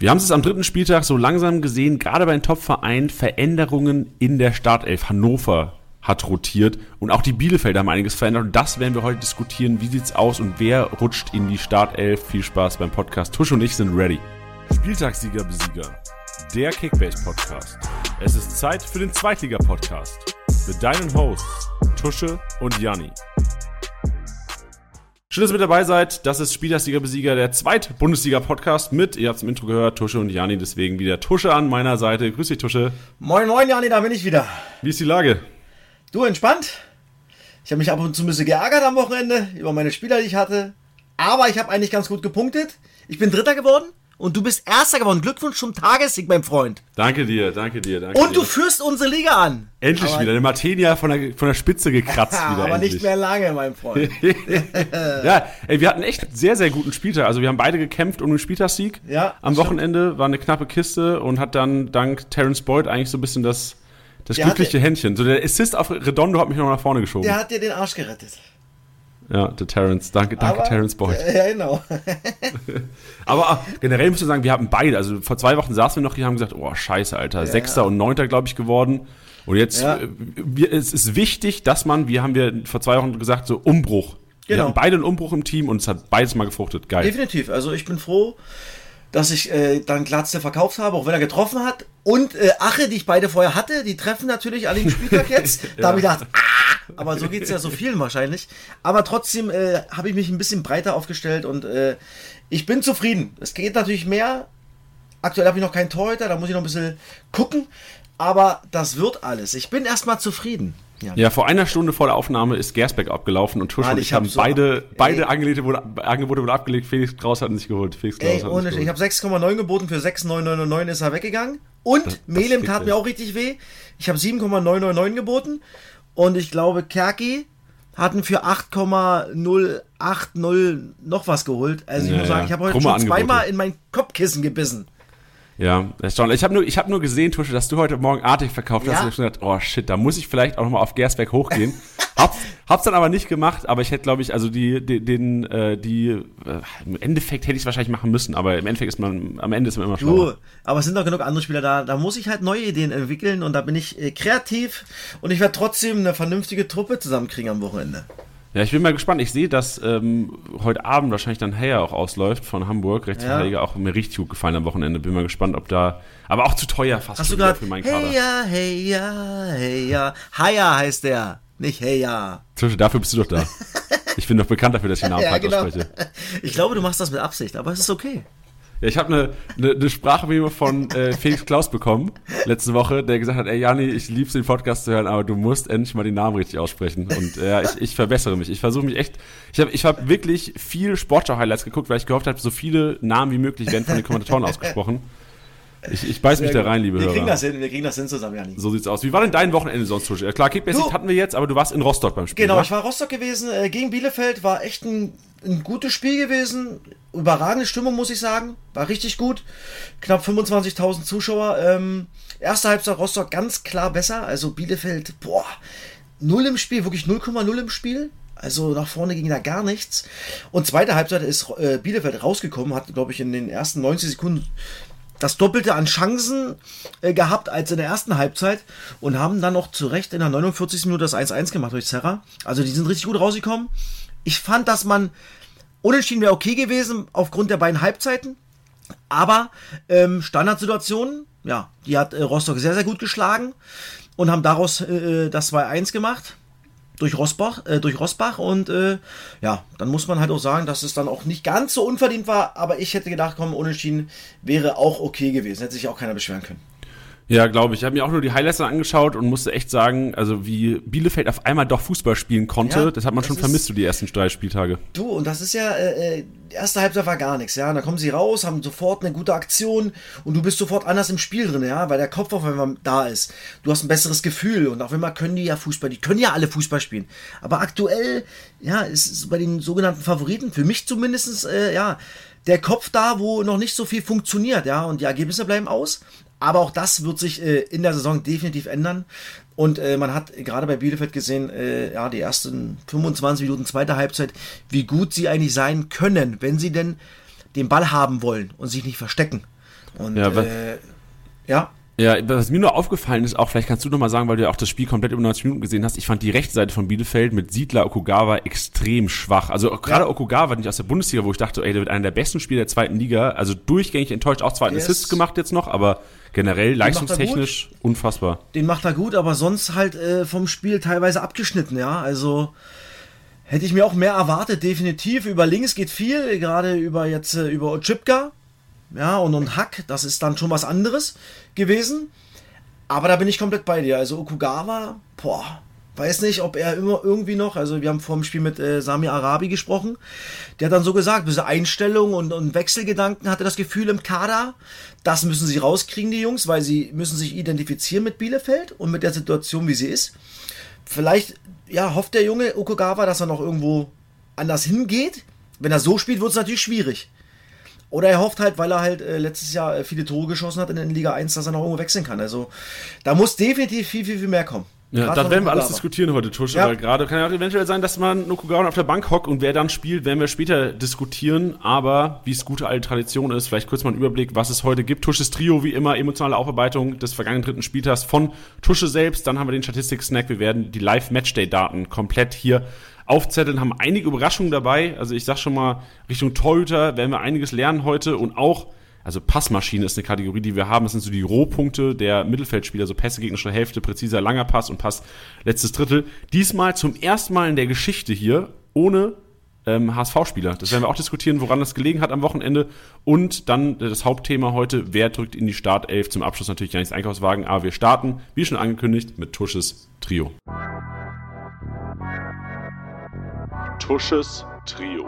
Wir haben es am dritten Spieltag so langsam gesehen, gerade bei den Top-Vereinen, Veränderungen in der Startelf. Hannover hat rotiert und auch die Bielefelder haben einiges verändert und das werden wir heute diskutieren. Wie sieht's aus und wer rutscht in die Startelf? Viel Spaß beim Podcast. Tusch und ich sind ready. Spieltagssieger, Besieger. Der Kickbase-Podcast. Es ist Zeit für den Zweitliga-Podcast. Mit deinen Hosts Tusche und Janni. Schön, dass ihr mit dabei seid. Das ist Spielersieger-Besieger, der zweite Bundesliga-Podcast mit, ihr habt es im Intro gehört, Tusche und Jani. Deswegen wieder Tusche an meiner Seite. Grüß dich, Tusche. Moin, moin, Jani, da bin ich wieder. Wie ist die Lage? Du, entspannt? Ich habe mich ab und zu ein bisschen geärgert am Wochenende über meine Spieler, die ich hatte. Aber ich habe eigentlich ganz gut gepunktet. Ich bin Dritter geworden und du bist Erster geworden. Glückwunsch zum Tagessieg, mein Freund. Danke dir, danke dir, danke Und dir. du führst unsere Liga an. Endlich aber, wieder. Der Martenia von der, von der Spitze gekratzt Ja, wieder. aber endlich. nicht mehr lange, mein Freund. ja, ey, wir hatten echt sehr, sehr guten Spieltag. Also wir haben beide gekämpft um den Spieltagssieg. Ja, Am stimmt. Wochenende war eine knappe Kiste und hat dann dank Terence Boyd eigentlich so ein bisschen das, das Der glückliche hatte- Händchen. So der Assist auf Redondo hat mich noch nach vorne geschoben. Der hat dir den Arsch gerettet. Ja, der Terence. Danke, danke aber, Terence Boyd. Ja, genau. Aber äh, generell muss ich sagen, wir haben beide. Also vor zwei Wochen saßen wir noch hier und haben gesagt, oh scheiße, Alter. Sechster und Neunter, glaube ich, geworden. Und jetzt, Ja. äh, wir, es ist wichtig, dass man, wie haben wir vor zwei Wochen gesagt, so Umbruch. Wir Genau. haben beide einen Umbruch im Team und es hat beides mal gefruchtet. Geil. Definitiv. Also ich bin froh, dass ich äh, dann Glatze verkauft habe, auch wenn er getroffen hat. Und äh, Ache, die ich beide vorher hatte, die treffen natürlich an dem Spieltag jetzt. Da habe ich gedacht, ah, aber so geht es ja so vielen wahrscheinlich. Aber trotzdem äh, habe ich mich ein bisschen breiter aufgestellt und äh, ich bin zufrieden. Es geht natürlich mehr. Aktuell habe ich noch keinen Torhüter, da muss ich noch ein bisschen gucken. Aber das wird alles. Ich bin erstmal zufrieden. Ja. Ja, vor einer Stunde vor der Aufnahme ist Gersbeck abgelaufen und Tusch Mann, und ich ich haben hab so- beide, beide Ey. Angebote, wurden, Angebote wurden abgelegt. Felix Kraus hat ihn nicht geholt. Felix Kraus Ey, hat ohne. Ich habe 6,9 geboten, für 6,999 ist er weggegangen. Und das Melem tat mir auch richtig weh. Ich habe 7,999 geboten. Und ich glaube, Kerki hatten für 8,080 noch was geholt. Also ich Ja, muss sagen, ich habe heute schon Angebote. zweimal in mein Kopfkissen gebissen. Ja, erstaunlich. Ich habe nur, ich hab nur gesehen, Tusche, dass du heute Morgen artig verkauft hast. Ja. Und ich hab schon gedacht, oh shit, da muss ich vielleicht auch nochmal auf Gersbeck hochgehen. hab's, hab's dann aber nicht gemacht, aber ich hätte, glaube ich, also die, die, den, äh, die, äh, im Endeffekt hätte ich es wahrscheinlich machen müssen, aber im Endeffekt ist man, am Ende ist man immer Du, schlauer. aber es sind doch genug andere Spieler da. Da muss ich halt neue Ideen entwickeln und da bin ich äh, kreativ und ich werde trotzdem eine vernünftige Truppe zusammenkriegen am Wochenende. Ja, ich bin mal gespannt. Ich sehe, dass ähm, heute Abend wahrscheinlich dann Heyer auch ausläuft von Hamburg. Rechtsverteidiger auch mir richtig gut gefallen am Wochenende. Bin mal gespannt, ob da, aber auch zu teuer fast Hast du gerade für meinen Kader. Hey ja, hey ja, hey ja. Haya heißt der, nicht hey ja. Tusche, dafür bist du doch da. Ich bin doch bekannt dafür, dass ich den Namen Ja, genau. ausspreche. Ich glaube, du machst das mit Absicht, aber es ist okay. Ja, ich habe eine ne, ne Sprachmemo von äh, Felix Klaus bekommen letzte Woche, der gesagt hat, ey Jani, ich lieb's den Podcast zu hören, aber du musst endlich mal den Namen richtig aussprechen. Und äh, ja, ich, ich verbessere mich. Ich versuche mich echt. Ich habe ich hab wirklich viel Sportschau-Highlights geguckt, weil ich gehofft habe, so viele Namen wie möglich werden von den Kommentatoren ausgesprochen. Ich, ich beiß mich da rein, liebe wir Hörer. kriegen das hin, wir kriegen das hin zusammen, Jani. So sieht's aus. Wie war denn dein Wochenende sonst, Tusche? Ja, klar, Kickbasic hatten wir jetzt, aber du warst in Rostock beim Spiel. Genau, wa? ich war Rostock gewesen, äh, gegen Bielefeld, war echt ein, ein gutes Spiel gewesen. Überragende Stimmung, muss ich sagen. War richtig gut. Knapp 25.000 Zuschauer. Ähm, erste Halbzeit Rostock ganz klar besser. Also Bielefeld, boah, null im Spiel, wirklich 0,0 im Spiel. Also nach vorne ging da gar nichts. Und zweite Halbzeit ist äh, Bielefeld rausgekommen, hat, glaube ich, in den ersten 90 Sekunden das Doppelte an Chancen äh, gehabt als in der ersten Halbzeit und haben dann noch zu Recht in der 49. Minute das 1-1 gemacht durch Serra. Also die sind richtig gut rausgekommen. Ich fand, dass man unentschieden wäre okay gewesen aufgrund der beiden Halbzeiten. Aber ähm, Standardsituationen, ja, die hat äh, Rostock sehr, sehr gut geschlagen und haben daraus äh, das 2-1 gemacht durch Rosbach, äh, durch Rosbach und äh, ja, dann muss man halt auch sagen, dass es dann auch nicht ganz so unverdient war, aber ich hätte gedacht, komm, unentschieden wäre auch okay gewesen, hätte sich auch keiner beschweren können. Ja, glaube ich. Ich habe mir auch nur die Highlights angeschaut und musste echt sagen, also wie Bielefeld auf einmal doch Fußball spielen konnte, Ja, das hat man das schon vermisst, so die ersten drei Spieltage. Du, und das ist ja, äh, äh, die erste Halbzeit war gar nichts, ja. Und dann kommen sie raus, haben sofort eine gute Aktion und du bist sofort anders im Spiel drin, ja, weil der Kopf auf einmal da ist. Du hast ein besseres Gefühl und auf einmal können die ja Fußball, die können ja alle Fußball spielen. Aber aktuell, ja, ist es bei den sogenannten Favoriten, für mich zumindest, äh, ja, der Kopf da, wo noch nicht so viel funktioniert, ja, und die Ergebnisse bleiben aus. Aber auch das wird sich äh, in der Saison definitiv ändern. Und äh, man hat gerade bei Bielefeld gesehen, äh, ja, die ersten 25 Minuten zweiter Halbzeit, wie gut sie eigentlich sein können, wenn sie denn den Ball haben wollen und sich nicht verstecken. Und Ja, äh, ja, Ja, was mir nur aufgefallen ist, auch vielleicht kannst du noch mal sagen, weil du ja auch das Spiel komplett über 90 Minuten gesehen hast, ich fand die rechte Seite von Bielefeld mit Siedler Okugawa extrem schwach. Also gerade Okugawa, nicht aus der Bundesliga, wo ich dachte, ey, der wird einer der besten Spieler der zweiten Liga, also durchgängig enttäuscht, auch zwei Der Assists ist- gemacht jetzt noch, aber generell er leistungstechnisch unfassbar. den macht er gut, aber sonst halt äh, vom Spiel teilweise abgeschnitten, ja. Also hätte ich mir auch mehr erwartet, definitiv. Über links geht viel, gerade über jetzt äh, über Ochipka, ja, und, und Hack, das ist dann schon was anderes gewesen. Aber da bin ich komplett bei dir. Also Okugawa, boah, weiß nicht, ob er immer irgendwie noch, also wir haben vor dem Spiel mit äh, Sami Arabi gesprochen, der hat dann so gesagt, diese Einstellung und, und Wechselgedanken hatte das Gefühl im Kader, das müssen sie rauskriegen, die Jungs, weil sie müssen sich identifizieren mit Bielefeld und mit der Situation, wie sie ist. Vielleicht, ja, hofft der junge Okugawa, dass er noch irgendwo anders hingeht. Wenn er so spielt, wird es natürlich schwierig. Oder er hofft halt, weil er halt äh, letztes Jahr äh, viele Tore geschossen hat in der Liga 1, dass er noch irgendwo wechseln kann. Also da muss definitiv viel, viel, viel mehr kommen. Ja, Gerade da von werden wir alles diskutieren heute, Tusche, Ja. weil gerade kann ja auch eventuell sein, dass man Okugawa auf der Bank hockt und wer dann spielt, werden wir später diskutieren. Aber wie es gute alte Tradition ist, vielleicht kurz mal einen Überblick, was es heute gibt. Tusches Trio, wie immer, emotionale Aufarbeitung des vergangenen dritten Spieltags von Tusche selbst. Dann haben wir den Statistik-Snack. Wir werden die Live-Matchday-Daten komplett hier aufzetteln, haben einige Überraschungen dabei. Also ich sag schon mal, Richtung Torhüter werden wir einiges lernen heute und auch also Passmaschine ist eine Kategorie, die wir haben. Das sind so die Rohpunkte der Mittelfeldspieler, so Pässe gegnerischer Hälfte, präziser langer Pass und Pass letztes Drittel. Diesmal zum ersten Mal in der Geschichte hier ohne ähm, HSV-Spieler. Das werden wir auch diskutieren, woran das gelegen hat am Wochenende. Und dann äh, das Hauptthema heute, wer drückt in die Startelf? Zum Abschluss natürlich gar nichts Einkaufswagen, aber wir starten, wie schon angekündigt, mit Tusches Trio. Tusches Trio.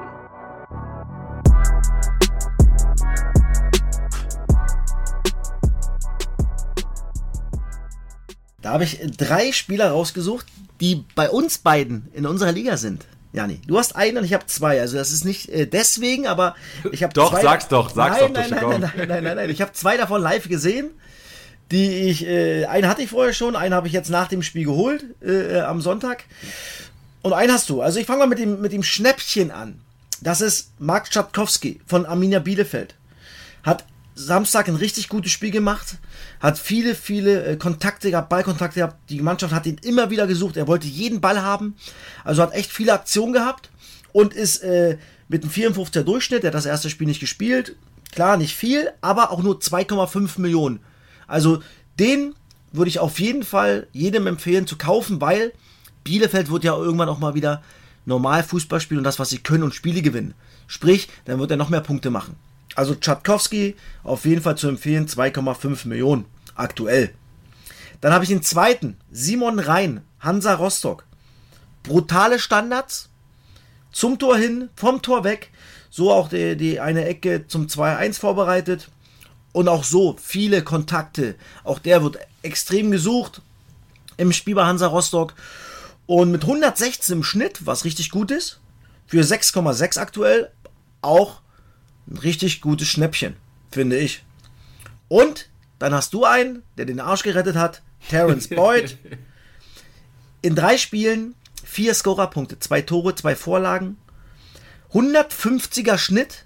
Da habe ich drei Spieler rausgesucht, die bei uns beiden in unserer Liga sind. Jani, du hast einen und ich habe zwei. Also das ist nicht äh, deswegen, aber ich habe Doch, zwei. sag's doch, sag's nein, doch, nein, nein, nein, nein, nein, nein, nein. Ich habe zwei davon live gesehen, die ich. Äh, einen hatte ich vorher schon, einen habe ich jetzt nach dem Spiel geholt äh, äh, am Sonntag. Und einen hast du. Also ich fange mal mit dem, mit dem Schnäppchen an. Das ist Mark Tschatkowski von Arminia Bielefeld. Hat Samstag ein richtig gutes Spiel gemacht, hat viele, viele äh, Kontakte gehabt, Ballkontakte gehabt. Die Mannschaft hat ihn immer wieder gesucht. Er wollte jeden Ball haben. Also hat echt viele Aktionen gehabt und ist äh, mit einem 54er Durchschnitt. Er hat das erste Spiel nicht gespielt. Klar, nicht viel, aber auch nur 2,5 Millionen. Also den würde ich auf jeden Fall jedem empfehlen zu kaufen, weil Bielefeld wird ja irgendwann auch mal wieder normal Fußball spielen und das, was sie können und Spiele gewinnen. Sprich, dann wird er noch mehr Punkte machen. Also Tschatkowski auf jeden Fall zu empfehlen, 2,5 Millionen aktuell. Dann habe ich den zweiten, Simon Rhein, Hansa Rostock. Brutale Standards, zum Tor hin, vom Tor weg. So auch die, die eine Ecke zum 2-1 vorbereitet. Und auch so viele Kontakte. Auch der wird extrem gesucht im Spiel bei Hansa Rostock. Und mit 116 im Schnitt, was richtig gut ist, für 6,6 aktuell, auch ein richtig gutes Schnäppchen, finde ich. Und dann hast du einen, der den Arsch gerettet hat, Terence Boyd. In drei Spielen vier Scorerpunkte, zwei Tore, zwei Vorlagen, 150er Schnitt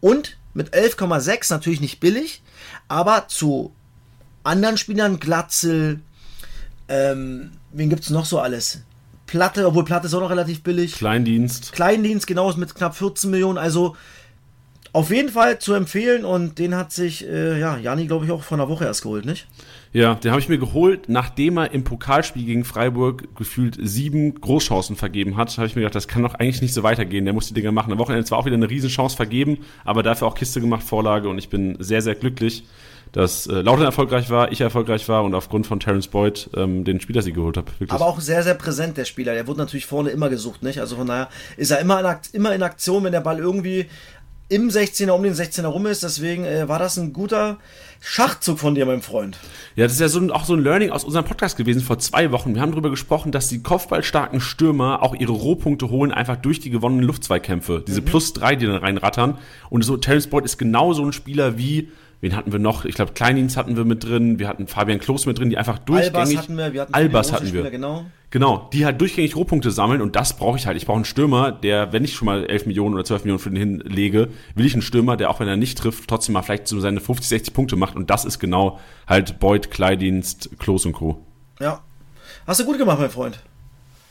und mit 11,6 natürlich nicht billig, aber zu anderen Spielern, Glatzel, ähm, wen gibt's noch so alles? Platte, obwohl Platte ist auch noch relativ billig. Kleindienst. Kleindienst, genau, mit knapp 14 Millionen, also auf jeden Fall zu empfehlen und den hat sich, äh, ja, Jani, glaube ich, auch vor einer Woche erst geholt, nicht? Ja, den habe ich mir geholt, nachdem er im Pokalspiel gegen Freiburg gefühlt sieben Großchancen vergeben hat. Habe ich mir gedacht, das kann doch eigentlich nicht so weitergehen. Der muss die Dinger machen. Am Wochenende zwar auch wieder eine Riesenchance vergeben, aber dafür auch Kiste gemacht, Vorlage und ich bin sehr, sehr glücklich, dass äh, Lautern erfolgreich war, ich erfolgreich war und aufgrund von Terence Boyd ähm, den Spieler sie geholt habe. Aber auch sehr, sehr präsent, der Spieler. Der wurde natürlich vorne immer gesucht, nicht? Also von daher ist er immer in, Akt, immer in Aktion, wenn der Ball irgendwie im 16er, um den 16er rum ist. Deswegen äh, war das ein guter Schachzug von dir, mein Freund. Ja, das ist ja so ein, auch so ein Learning aus unserem Podcast gewesen vor zwei Wochen. Wir haben darüber gesprochen, dass die kopfballstarken Stürmer auch ihre Rohpunkte holen, einfach durch die gewonnenen Luftzweikämpfe. Diese plus drei, die dann reinrattern. Und so, Terence Boyd ist genau so ein Spieler wie Wen hatten wir noch? Ich glaube, Kleindienst hatten wir mit drin. Wir hatten Fabian Klos mit drin, die einfach durchgängig. Albers hatten wir, wir hatten Albers hatten wir. Genau. Genau, die halt durchgängig Rohpunkte sammeln und das brauche ich halt. Ich brauche einen Stürmer, der, wenn ich schon mal 11 Millionen oder 12 Millionen für den hinlege, will ich einen Stürmer, der auch wenn er nicht trifft, trotzdem mal vielleicht so seine 50, 60 Punkte macht und das ist genau halt Beuth, Kleindienst, Klos und Co. Ja. Hast du gut gemacht, mein Freund.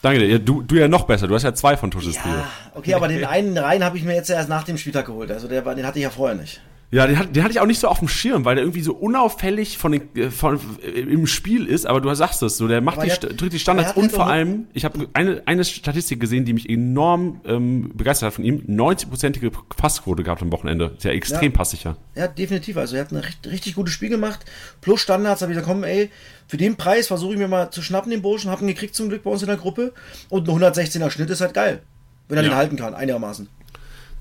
Danke dir. Du, du ja noch besser. Du hast ja zwei von Tusches ja, Trio. Okay, aber den einen rein habe ich mir jetzt erst nach dem Spieltag geholt. Also der, den hatte ich ja vorher nicht. Ja, den, hat, den hatte ich auch nicht so auf dem Schirm, weil der irgendwie so unauffällig von den, äh, von, äh, im Spiel ist, aber du sagst es so, der macht die, hat, drückt die Standards und halt vor allem, ich habe eine, eine Statistik gesehen, die mich enorm ähm, begeistert hat von ihm, 90-prozentige Passquote gehabt am Wochenende. Ist ja extrem ja. passsicher. Ja, definitiv, also er hat ein richtig, richtig gutes Spiel gemacht, plus Standards, habe ich gesagt, komm ey, für den Preis versuche ich mir mal zu schnappen, den Burschen, hab ihn gekriegt zum Glück bei uns in der Gruppe und ein 116er Schnitt ist halt geil, wenn er ja. den halten kann, einigermaßen.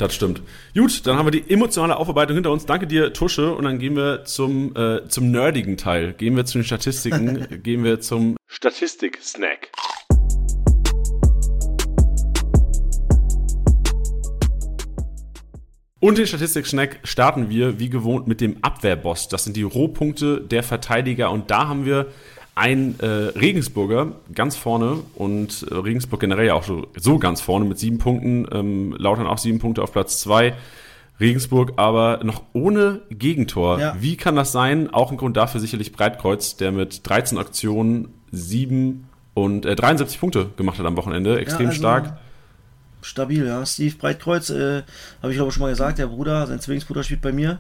Das stimmt. Gut, dann haben wir die emotionale Aufarbeitung hinter uns. Danke dir, Tusche. Und dann gehen wir zum, äh, zum nerdigen Teil. Gehen wir zu den Statistiken. gehen wir zum Statistik-Snack. Und den Statistik-Snack starten wir wie gewohnt mit dem Abwehrboss. Das sind die Rohpunkte der Verteidiger. Und da haben wir ein äh, Regensburger ganz vorne und äh, Regensburg generell ja auch so, so ganz vorne mit sieben Punkten, ähm, Lautern auch sieben Punkte auf Platz zwei. Regensburg aber noch ohne Gegentor. Ja. Wie kann das sein? Auch ein Grund dafür sicherlich Breitkreuz, der mit 13 Aktionen sieben und äh, 73 Punkte gemacht hat am Wochenende. Extrem ja, also stark. Stabil, ja. Steve Breitkreuz, äh, habe ich glaube schon mal gesagt, der Bruder, sein Zwillingsbruder spielt bei mir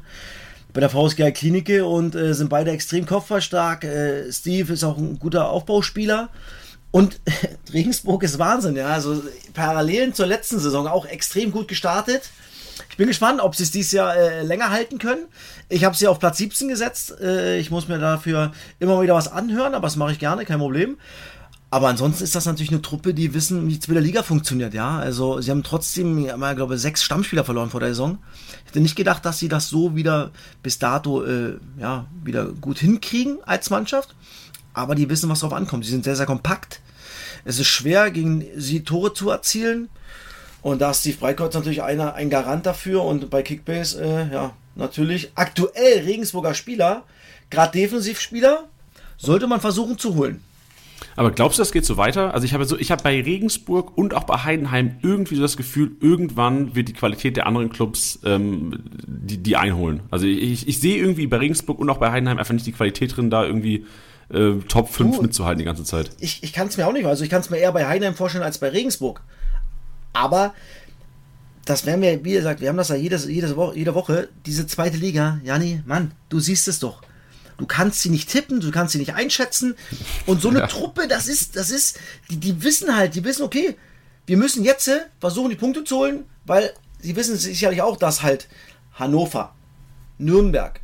bei der VSG Klinike und äh, sind beide extrem kopfballstark. Äh, Steve ist auch ein guter Aufbauspieler. Und Regensburg ist Wahnsinn, ja. Also Parallelen zur letzten Saison auch extrem gut gestartet. Ich bin gespannt, ob sie es dieses Jahr äh, länger halten können. Ich habe sie auf Platz 17 gesetzt. Äh, ich muss mir dafür immer wieder was anhören, aber das mache ich gerne, kein Problem. Aber ansonsten ist das natürlich eine Truppe, die wissen, wie es mit der Liga funktioniert, ja. Also sie haben trotzdem, ich glaube sechs Stammspieler verloren vor der Saison. Ich hätte nicht gedacht, dass sie das so wieder bis dato äh, ja, wieder gut hinkriegen als Mannschaft. Aber die wissen, was drauf ankommt. Sie sind sehr, sehr kompakt. Es ist schwer, gegen sie Tore zu erzielen. Und da ist Steve Breikreuz natürlich einer, ein Garant dafür. Und bei Kickbase, äh, ja, natürlich aktuell Regensburger Spieler, gerade Defensivspieler, sollte man versuchen zu holen. Aber glaubst du, das geht so weiter? Also ich habe so, ich habe bei Regensburg und auch bei Heidenheim irgendwie so das Gefühl, irgendwann wird die Qualität der anderen Clubs ähm, die, die einholen. Also ich, ich sehe irgendwie bei Regensburg und auch bei Heidenheim einfach nicht die Qualität drin, da irgendwie äh, Top 5 du, mitzuhalten die ganze Zeit. Ich, ich kann es mir auch nicht, also ich kann es mir eher bei Heidenheim vorstellen als bei Regensburg. Aber das werden wir, wie gesagt, wir haben das ja jedes, jedes Woche, jede Woche, diese zweite Liga, Jani, Mann, du siehst es doch. Du kannst sie nicht tippen, du kannst sie nicht einschätzen. Und so eine ja. Truppe, das ist, das ist, die, die wissen halt, die wissen, okay, wir müssen jetzt äh, versuchen, die Punkte zu holen, weil sie wissen sicherlich auch, dass halt Hannover, Nürnberg,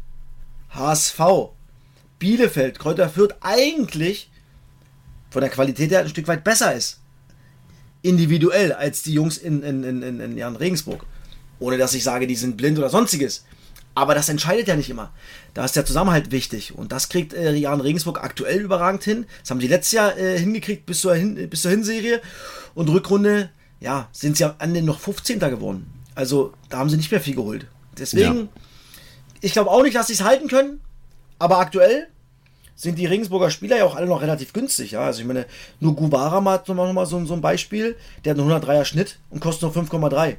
HSV, Bielefeld, Kräuter Fürth eigentlich von der Qualität her ein Stück weit besser ist. Individuell als die Jungs in, in, in, in, in Regensburg. Ohne dass ich sage, die sind blind oder sonstiges. Aber das entscheidet ja nicht immer. Da ist der Zusammenhalt wichtig. Und das kriegt äh, Jan Regensburg aktuell überragend hin. Das haben sie letztes Jahr äh, hingekriegt bis zur, hin, bis zur Hinserie. Und Rückrunde, ja, sind sie am Ende noch 15. geworden. Also da haben sie nicht mehr viel geholt. Deswegen, ja. ich glaube auch nicht, dass sie es halten können. Aber aktuell sind die Regensburger Spieler ja auch alle noch relativ günstig. Ja? Also ich meine, nur Guvara mal, mal so, so ein Beispiel. Der hat einen 103er Schnitt und kostet nur 5,3.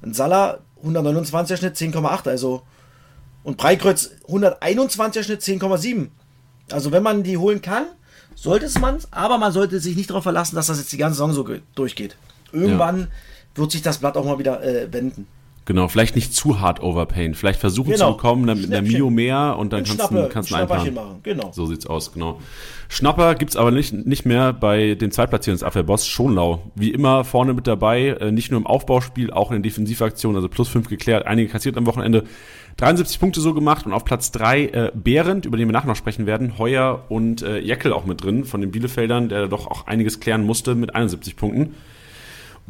Ein Salah 129er Schnitt 10,8. Also und Breikreuz 121er Schnitt 10,7. Also wenn man die holen kann, sollte es man, aber man sollte sich nicht darauf verlassen, dass das jetzt die ganze Saison so durchgeht. Irgendwann ja. wird sich das Blatt auch mal wieder äh, wenden. Genau, vielleicht nicht zu hart overpayen. Vielleicht versuchen genau. zu bekommen mit einer Mio mehr und dann kannst du kannst einplanen. Machen. Genau. So sieht's aus, genau. Schnapper gibt's aber nicht, nicht mehr bei den Zweitplatzierungsabwehrboss Schonlau. Wie immer vorne mit dabei, äh, nicht nur im Aufbauspiel, auch in den Defensivaktionen, also plus fünf geklärt, einige kassiert am Wochenende. 73 Punkte so gemacht und auf Platz drei äh, Behrendt, über den wir nachher noch sprechen werden, Heuer und äh, Jeckel auch mit drin von den Bielefeldern, der doch auch einiges klären musste mit 71 Punkten.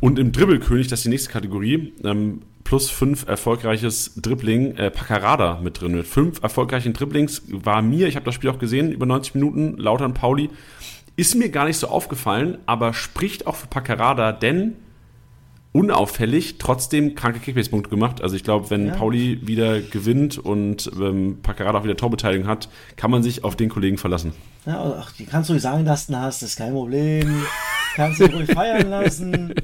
Und im Dribbelkönig, das ist die nächste Kategorie, ähm, plus fünf erfolgreiches Dribbling, äh, Paccarada mit drin. Mit fünf erfolgreichen Dribblings war mir, ich habe das Spiel auch gesehen, über 90 Minuten, Lautern Pauli, ist mir gar nicht so aufgefallen, aber spricht auch für Paccarada, denn unauffällig, trotzdem kranke Kickbase-Punkte gemacht. Also ich glaube, wenn ja. Pauli wieder gewinnt und ähm, Paccarada auch wieder Torbeteiligung hat, kann man sich auf den Kollegen verlassen. Ja, ach, die kannst du ruhig sagen lassen, hast, das ist kein Problem. kannst du ruhig feiern lassen.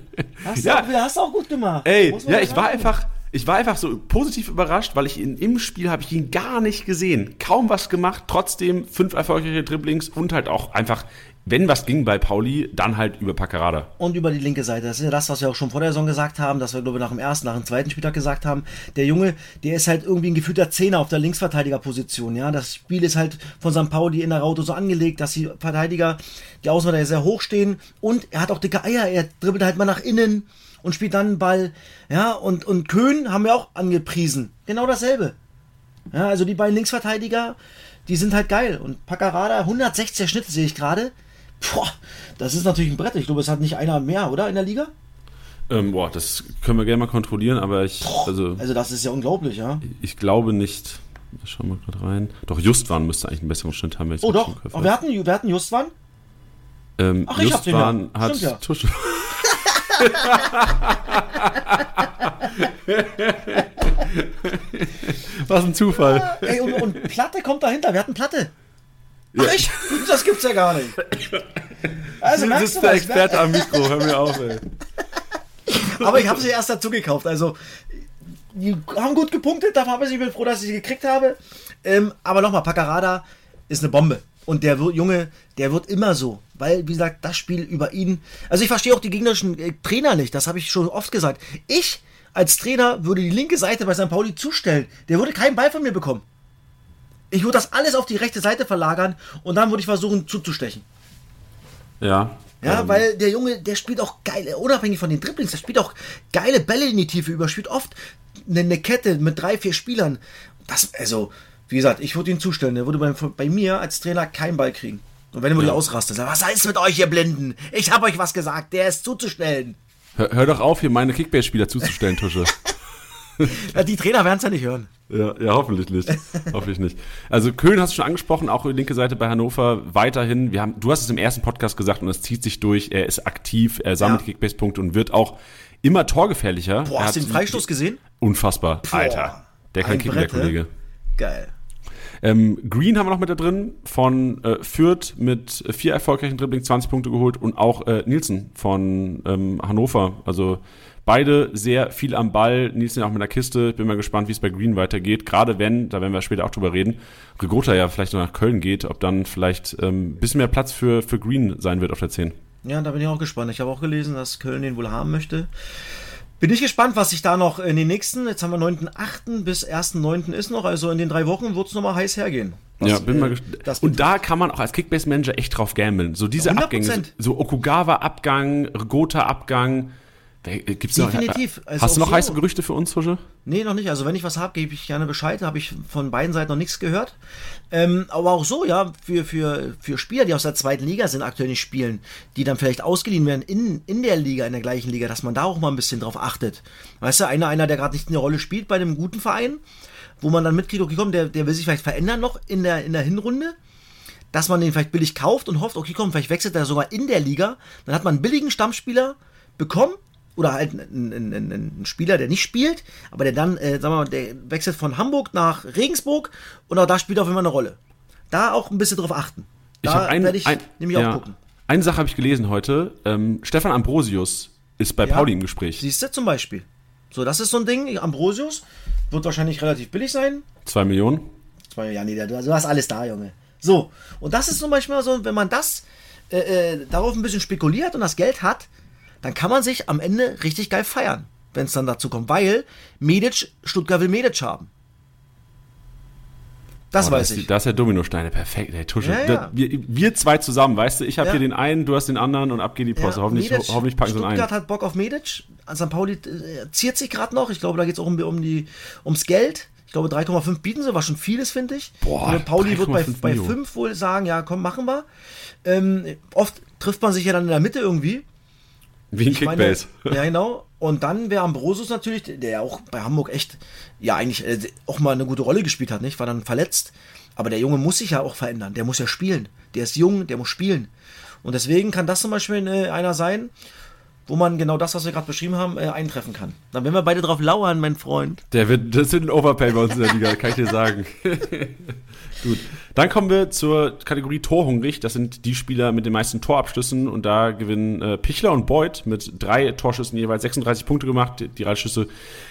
Hast, ja. du auch, hast du auch gut gemacht. Ey, ja, ich war einfach, ich war einfach so positiv überrascht, weil ich ihn im Spiel habe ich ihn gar nicht gesehen. Kaum was gemacht, trotzdem fünf erfolgreiche Dribblings und halt auch einfach wenn was ging bei Pauli, dann halt über Paccarada. Und über die linke Seite. Das ist ja das, was wir auch schon vor der Saison gesagt haben, dass wir, glaube ich, nach dem ersten, nach dem zweiten Spieltag gesagt haben. Der Junge, der ist halt irgendwie ein gefühlter Zehner auf der Linksverteidigerposition. Ja, das Spiel ist halt von St. Pauli in der Raute so angelegt, dass die Verteidiger, die Außenverteidiger sehr hoch stehen. Und er hat auch dicke Eier. Er dribbelt halt mal nach innen und spielt dann einen Ball. Ja, und, und Köhn haben wir auch angepriesen. Genau dasselbe. Ja, also die beiden Linksverteidiger, die sind halt geil. Und Paccarada, 160er Schnitte sehe ich gerade. Boah, das ist natürlich ein Brett. Ich glaube, es hat nicht einer mehr, oder, in der Liga? Ähm, boah, das können wir gerne mal kontrollieren, aber ich. Boah, also, also, das ist ja unglaublich, ja. Ich, ich glaube nicht. Schauen wir gerade rein. Doch, Justwan müsste eigentlich einen besseren Schnitt haben. oh, doch. Oh, wir, hatten, wir hatten Justwan? Ähm, Ach, ich Justwan hab den ja. hat Tusche. Was ein Zufall. Ja, ey, und, und Platte kommt dahinter. Wir hatten Platte. Ach, echt? Das gibt's ja gar nicht. Also, du bist der Experte am Mikro, hör mir auf, ey. Aber ich habe sie erst dazu gekauft. Also, die haben gut gepunktet, dafür habe ich bin froh, dass ich sie gekriegt habe. Ähm, aber nochmal, Paccarada ist eine Bombe. Und der Junge, der wird immer so. Weil, wie gesagt, das Spiel über ihn. Also ich verstehe auch die gegnerischen äh, Trainer nicht, das habe ich schon oft gesagt. Ich als Trainer würde die linke Seite bei St. Pauli zustellen. Der würde keinen Ball von mir bekommen. Ich würde das alles auf die rechte Seite verlagern und dann würde ich versuchen zuzustechen. Ja. Ja, ähm. weil der Junge, der spielt auch geile, unabhängig von den Dribblings, der spielt auch geile Bälle in die Tiefe über, spielt oft eine, eine Kette mit drei, vier Spielern. Das, also, wie gesagt, ich würde ihn zustellen. Der würde bei, bei mir als Trainer keinen Ball kriegen. Und wenn er ja. ausrastet, sagt, was heißt mit euch, ihr Blinden? Ich habe euch was gesagt, der ist zuzustellen. Hör, hör doch auf, hier meine Kickbase-Spieler zuzustellen, Tusche. die Trainer werden es ja nicht hören. Ja, ja, hoffentlich nicht. hoffentlich nicht. Also Köln hast du schon angesprochen, auch die linke Seite bei Hannover weiterhin. Wir haben, du hast es im ersten Podcast gesagt und es zieht sich durch. Er ist aktiv, er sammelt ja. Kickbase-Punkte und wird auch immer torgefährlicher. Boah, hast du den Freistoß gesehen? Unfassbar. Boah, Alter. Der kann kicken, der Kollege. Geil. Ähm, Green haben wir noch mit da drin von äh, Fürth mit vier erfolgreichen Dribbling 20 Punkte geholt und auch äh, Nielsen von ähm, Hannover. Also Beide sehr viel am Ball, Nielsen auch mit der Kiste. Bin mal gespannt, wie es bei Green weitergeht. Gerade wenn, da werden wir später auch drüber reden, Rigota ja vielleicht noch nach Köln geht, ob dann vielleicht ein ähm, bisschen mehr Platz für, für Green sein wird auf der 10. Ja, da bin ich auch gespannt. Ich habe auch gelesen, dass Köln den wohl haben möchte. Bin ich gespannt, was sich da noch in den nächsten, jetzt haben wir 9.8. bis 1.9. ist noch, also in den drei Wochen wird es nochmal heiß hergehen. Was, ja, bin äh, mal gespannt. Und da kann man auch als Kickbase-Manager echt drauf gambeln. So diese 100%. Abgänge, so Okugawa-Abgang, Rigota-Abgang, äh, gibt's Definitiv. Noch, also hast du noch so heiße Gerüchte für uns, Fusche? Nee, noch nicht. Also wenn ich was habe, gebe ich gerne Bescheid. Habe ich von beiden Seiten noch nichts gehört. Ähm, aber auch so, ja, für, für, für Spieler, die aus der zweiten Liga sind, aktuell nicht spielen, die dann vielleicht ausgeliehen werden in, in der Liga, in der gleichen Liga, dass man da auch mal ein bisschen drauf achtet. Weißt du, einer, einer, der gerade nicht eine Rolle spielt bei einem guten Verein, wo man dann mitkriegt, okay, komm, der, der will sich vielleicht verändern noch in der, in der Hinrunde dass man den vielleicht billig kauft und hofft, okay, komm, vielleicht wechselt er sogar in der Liga. Dann hat man einen billigen Stammspieler bekommen oder halt ein, ein, ein, ein, Spieler, der nicht spielt, aber der dann, äh, sagen wir mal, der wechselt von Hamburg nach Regensburg und auch da spielt er auf jeden Fall eine Rolle. Da auch ein bisschen drauf achten. Da ich werde ich ein, nämlich ja, auch gucken. Eine Sache habe ich gelesen heute. Ähm, Stefan Ambrosius ist bei ja, Pauli im Gespräch. Siehst du zum Beispiel. So, das ist so ein Ding. Ambrosius wird wahrscheinlich relativ billig sein. Zwei Millionen? Zwei, ja, nee, du hast alles da, Junge. So, und das ist zum Beispiel so, wenn man das äh, äh, darauf ein bisschen spekuliert und das Geld hat, dann kann man sich am Ende richtig geil feiern, wenn es dann dazu kommt. Weil Medic, Stuttgart will Medic haben. Das oh, weiß das, ich. Das ist ja Dominosteine, perfekt, ey, Tusche. Ja, ja. Wir, wir, zwei zusammen, weißt du, ich habe ja. hier den einen, du hast den anderen und ab geht die Post. hoffentlich, Medic, hoffentlich packen sie einen. Stuttgart hat Bock auf Medic. St. Pauli äh, ziert sich gerade noch. Ich glaube, da geht es auch um, um die, ums Geld. Ich glaube, 3,5 bieten sie, was schon vieles, finde ich. Boah, und Pauli wird bei, bei 5 wohl sagen, ja, komm, machen wir. Ähm, oft trifft man sich ja dann in der Mitte irgendwie. Wie ein Kickbase. Ja, genau. Und dann wäre Ambrosius natürlich, der ja auch bei Hamburg echt, ja, eigentlich äh, auch mal eine gute Rolle gespielt hat, nicht? War dann verletzt. Aber der Junge muss sich ja auch verändern. Der muss ja spielen. Der ist jung, der muss spielen. Und deswegen kann das zum Beispiel äh, einer sein. Wo man genau das, was wir gerade beschrieben haben, äh, eintreffen kann. Dann werden wir beide drauf lauern, mein Freund. Der wird, das wird ein Overpay bei uns in der Liga, kann ich dir sagen. Gut. Dann kommen wir zur Kategorie Torhungrig. Das sind die Spieler mit den meisten Torabschlüssen und da gewinnen äh, Pichler und Beuth mit drei Torschüssen jeweils 36 Punkte gemacht. Die, die Rallschüsse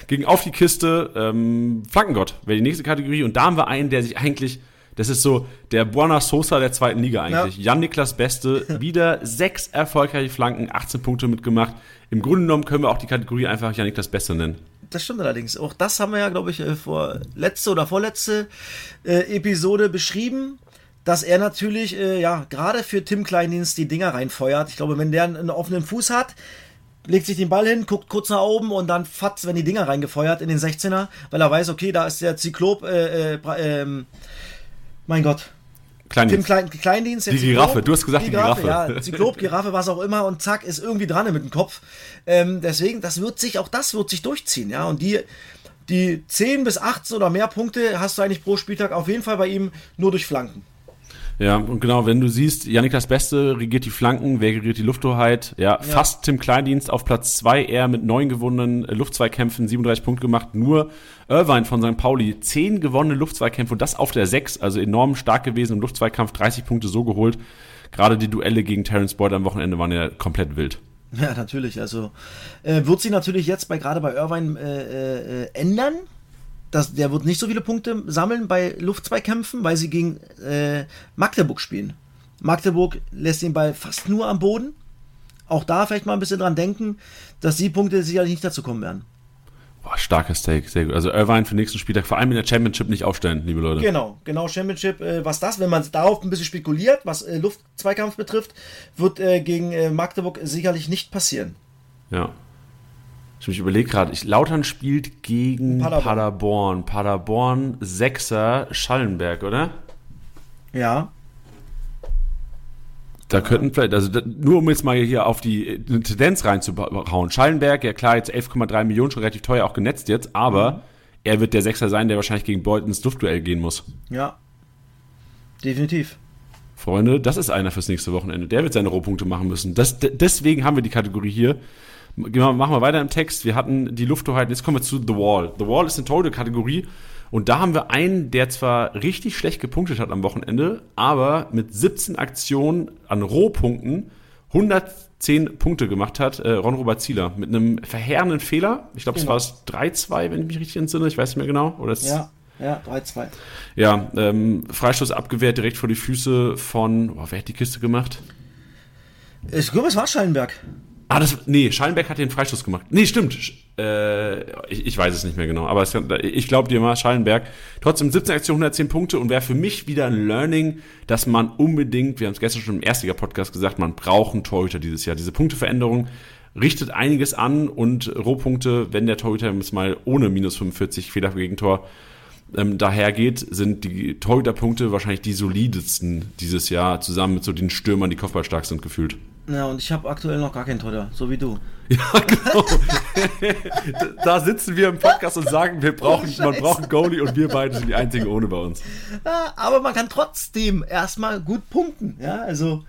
gingen auf die Kiste. Ähm, Flankengott wäre die nächste Kategorie und da haben wir einen, der sich eigentlich das ist so der Buona Sosa der zweiten Liga eigentlich. Ja. Jan-Niklas Beste, wieder sechs erfolgreiche Flanken, 18 Punkte mitgemacht. Im Grunde genommen können wir auch die Kategorie einfach Jan-Niklas Beste nennen. Das stimmt allerdings. Auch das haben wir ja, glaube ich, äh, vor letzte oder vorletzte äh, Episode beschrieben, dass er natürlich, äh, ja, gerade für Tim Kleindienst die Dinger reinfeuert. Ich glaube, wenn der einen offenen Fuß hat, legt sich den Ball hin, guckt kurz nach oben und dann fatz, wenn die Dinger reingefeuert in den 16er, weil er weiß, okay, da ist der Zyklop, äh, äh, ähm, mein Gott. Kleindienst. Klein, Kleindienst. Die Giraffe, du hast gesagt die, Giraffe. Giraffe. Ja, Zyklop, Giraffe, was auch immer und zack, ist irgendwie dran mit dem Kopf. Ähm, deswegen, das wird sich, auch das wird sich durchziehen, ja. Und die, die 10 bis 18 oder mehr Punkte hast du eigentlich pro Spieltag auf jeden Fall bei ihm nur durch Flanken. Ja, und genau, wenn du siehst, Janik das Beste regiert die Flanken, wer regiert die Lufthoheit? Ja, ja. fast Tim Kleindienst auf Platz 2, er mit neun gewonnenen Luftzweikämpfen, 37 Punkte gemacht. Nur Irvine von St. Pauli, zehn gewonnene Luftzweikämpfe und das auf der 6, also enorm stark gewesen im Luftzweikampf, 30 Punkte so geholt. Gerade die Duelle gegen Terence Boyd am Wochenende waren ja komplett wild. Ja, natürlich. Also äh, wird sich natürlich jetzt bei gerade bei Irvine äh, äh, ändern das, der wird nicht so viele Punkte sammeln bei Luftzweikämpfen, weil sie gegen äh, Magdeburg spielen. Magdeburg lässt den Ball fast nur am Boden. Auch da vielleicht mal ein bisschen dran denken, dass die Punkte sicherlich nicht dazu kommen werden. Boah, starkes Take, sehr gut. Also Irvine für den nächsten Spieltag, vor allem in der Championship nicht aufstellen, liebe Leute. Genau, genau, Championship. Äh, was das, wenn man darauf ein bisschen spekuliert, was äh, Luftzweikampf betrifft, wird äh, gegen äh, Magdeburg sicherlich nicht passieren. Ja. Ich mich überlege gerade, Lautern spielt gegen Paderborn. Paderborn. Paderborn, Sechser, Schallenberg, oder? Ja. Da könnten vielleicht, also nur um jetzt mal hier auf die Tendenz reinzuhauen. Schallenberg, ja klar, jetzt 11,3 Millionen, schon relativ teuer auch genetzt jetzt, aber mhm. er wird der Sechser sein, der wahrscheinlich gegen Beuthen ins Luftduell gehen muss. Ja. Definitiv. Freunde, das ist einer fürs nächste Wochenende. Der wird seine Rohpunkte machen müssen. Das, deswegen haben wir die Kategorie hier. Machen wir weiter im Text. Wir hatten die Lufthoheit. Jetzt kommen wir zu The Wall. The Wall ist eine tolle Kategorie. Und da haben wir einen, der zwar richtig schlecht gepunktet hat am Wochenende, aber mit 17 Aktionen an Rohpunkten 110 Punkte gemacht hat, äh, Ron Robert Zieler, mit einem verheerenden Fehler. Ich glaube, genau. es war 3-2, wenn ich mich richtig entsinne. Ich weiß nicht mehr genau. Oder ja, ja, 3-2. Ja, ähm, Freistoß abgewehrt direkt vor die Füße von, oh, wer hat die Kiste gemacht? Ich glaube, es war Schallenberg. Ah, das, nee, Schallenberg hat den Freistoß gemacht. Nee, stimmt. Äh, ich, ich weiß es nicht mehr genau, aber es, ich glaube dir mal, Schallenberg. Trotzdem 17 Aktionen, 110 Punkte und wäre für mich wieder ein Learning, dass man unbedingt, wir haben es gestern schon im Erstliga-Podcast gesagt, man braucht einen Torhüter dieses Jahr. Diese Punkteveränderung richtet einiges an und Rohpunkte, wenn der Torhüter jetzt mal ohne minus 45 Fehler gegen Tor ähm, dahergeht, sind die Torhüterpunkte wahrscheinlich die solidesten dieses Jahr, zusammen mit so den Stürmern, die kopfballstark sind, gefühlt. Ja, und ich habe aktuell noch gar keinen Torhüter, so wie du. Ja, genau. da sitzen wir im Podcast und sagen, wir brauchen, man braucht einen Goalie und wir beide sind die einzigen ohne bei uns. aber man kann trotzdem erstmal gut punkten. Ja, also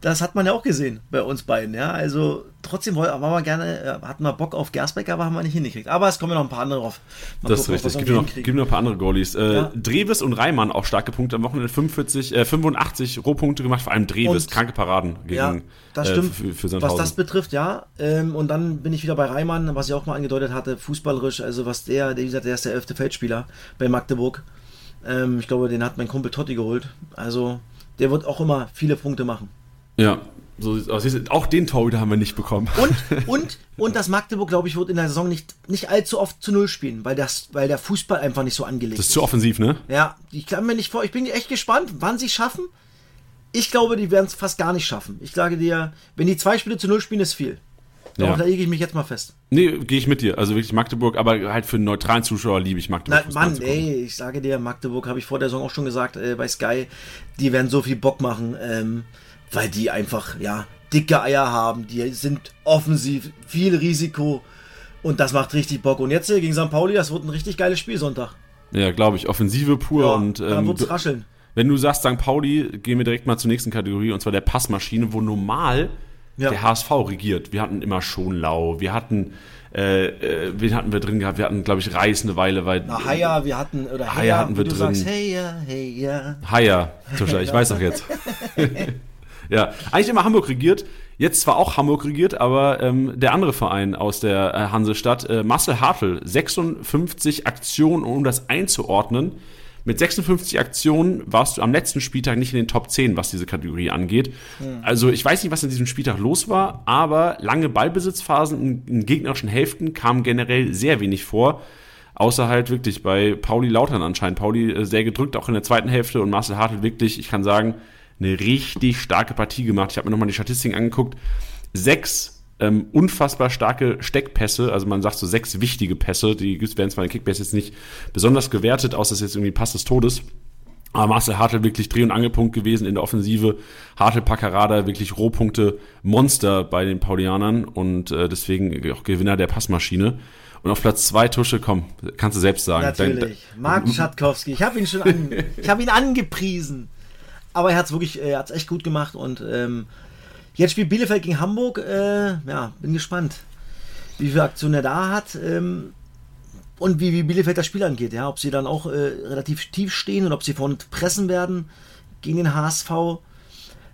das hat man ja auch gesehen bei uns beiden, ja. Also trotzdem war man gerne, äh, hatten wir Bock auf Gersbeck, aber haben wir nicht hingekriegt. Aber es kommen ja noch ein paar andere drauf. Mal das gucken, ist richtig. Gibt noch, gibt noch ein paar andere Goalies. Äh, ja. Dreves und Reimann auch starke Punkte am Wochenende 45, äh, 85 Rohpunkte gemacht, vor allem Dreves, und, kranke Paraden gegen ja, das äh, stimmt. Für, für was das betrifft, ja. Ähm, und dann bin ich wieder bei Reimann, was ich auch mal angedeutet hatte, fußballerisch, also was der, wie gesagt, der ist der elfte Feldspieler bei Magdeburg. Ähm, ich glaube, den hat mein Kumpel Totti geholt. Also der wird auch immer viele Punkte machen. Ja, so aus. Auch den Torhüter haben wir nicht bekommen. Und, und, und das Magdeburg, glaube ich, wird in der Saison nicht, nicht allzu oft zu Null spielen, weil, das, weil der Fußball einfach nicht so angelegt ist. Das ist zu offensiv, ne? Ja, ich kann mir nicht vor. Ich bin echt gespannt, wann sie es schaffen. Ich glaube, die werden es fast gar nicht schaffen. Ich sage dir, wenn die zwei Spiele zu Null spielen, ist viel. Ja. da lege ich mich jetzt mal fest. Nee, gehe ich mit dir. Also wirklich Magdeburg, aber halt für einen neutralen Zuschauer liebe ich Magdeburg. Na, Mann, ey, ich sage dir, Magdeburg habe ich vor der Saison auch schon gesagt äh, bei Sky, die werden so viel Bock machen. Ähm, weil die einfach, ja, dicke Eier haben. Die sind offensiv, viel Risiko und das macht richtig Bock. Und jetzt gegen St. Pauli, das wird ein richtig geiles Spiel Sonntag. Ja, glaube ich. Offensive pur ja, und. Ähm, dann wird's rascheln. Wenn du sagst St. Pauli, gehen wir direkt mal zur nächsten Kategorie und zwar der Passmaschine, wo normal ja. der HSV regiert. Wir hatten immer Schonlau, wir hatten äh, äh, wen hatten wir drin gehabt? Wir hatten, glaube ich, Reis eine Weile. Weil, Na, Haya, wir hatten, oder Haya, Haya hatten wir drin. Sagst, hey, ja. Haya, Tuscha, ich weiß auch jetzt. ja, eigentlich immer Hamburg regiert. Jetzt zwar auch Hamburg regiert, aber ähm, der andere Verein aus der äh, Hansestadt, äh, Marcel Hartl, 56 Aktionen, um das einzuordnen. Mit 56 Aktionen warst du am letzten Spieltag nicht in den Top 10, was diese Kategorie angeht. Mhm. Also ich weiß nicht, was in diesem Spieltag los war, aber lange Ballbesitzphasen in, in gegnerischen Hälften kamen generell sehr wenig vor. Außer halt wirklich bei Pauli Lautern anscheinend. Pauli äh, sehr gedrückt, auch in der zweiten Hälfte und Marcel Hartl wirklich, ich kann sagen, eine richtig starke Partie gemacht. Ich habe mir nochmal die Statistiken angeguckt. Sechs ähm, unfassbar starke Steckpässe, also man sagt so sechs wichtige Pässe, die werden zwar in Kickbase jetzt nicht besonders gewertet, außer es ist jetzt irgendwie Pass des Todes. Aber Marcel Hartl wirklich Dreh- und Angelpunkt gewesen in der Offensive. Hartl Paccarada wirklich Rohpunkte Monster bei den Paulianern und äh, deswegen auch Gewinner der Passmaschine. Und auf Platz zwei Tusche, komm, kannst du selbst sagen. Natürlich. Marc Schatkowski. Ich habe ihn schon an, ich habe ihn angepriesen. Aber er hat es wirklich, er hat es echt gut gemacht und ähm, Jetzt spielt Bielefeld gegen Hamburg. Äh, ja, bin gespannt, wie viele Aktionen er da hat ähm, und wie, wie Bielefeld das Spiel angeht. Ja, ob sie dann auch äh, relativ tief stehen und ob sie vorne pressen werden gegen den HSV.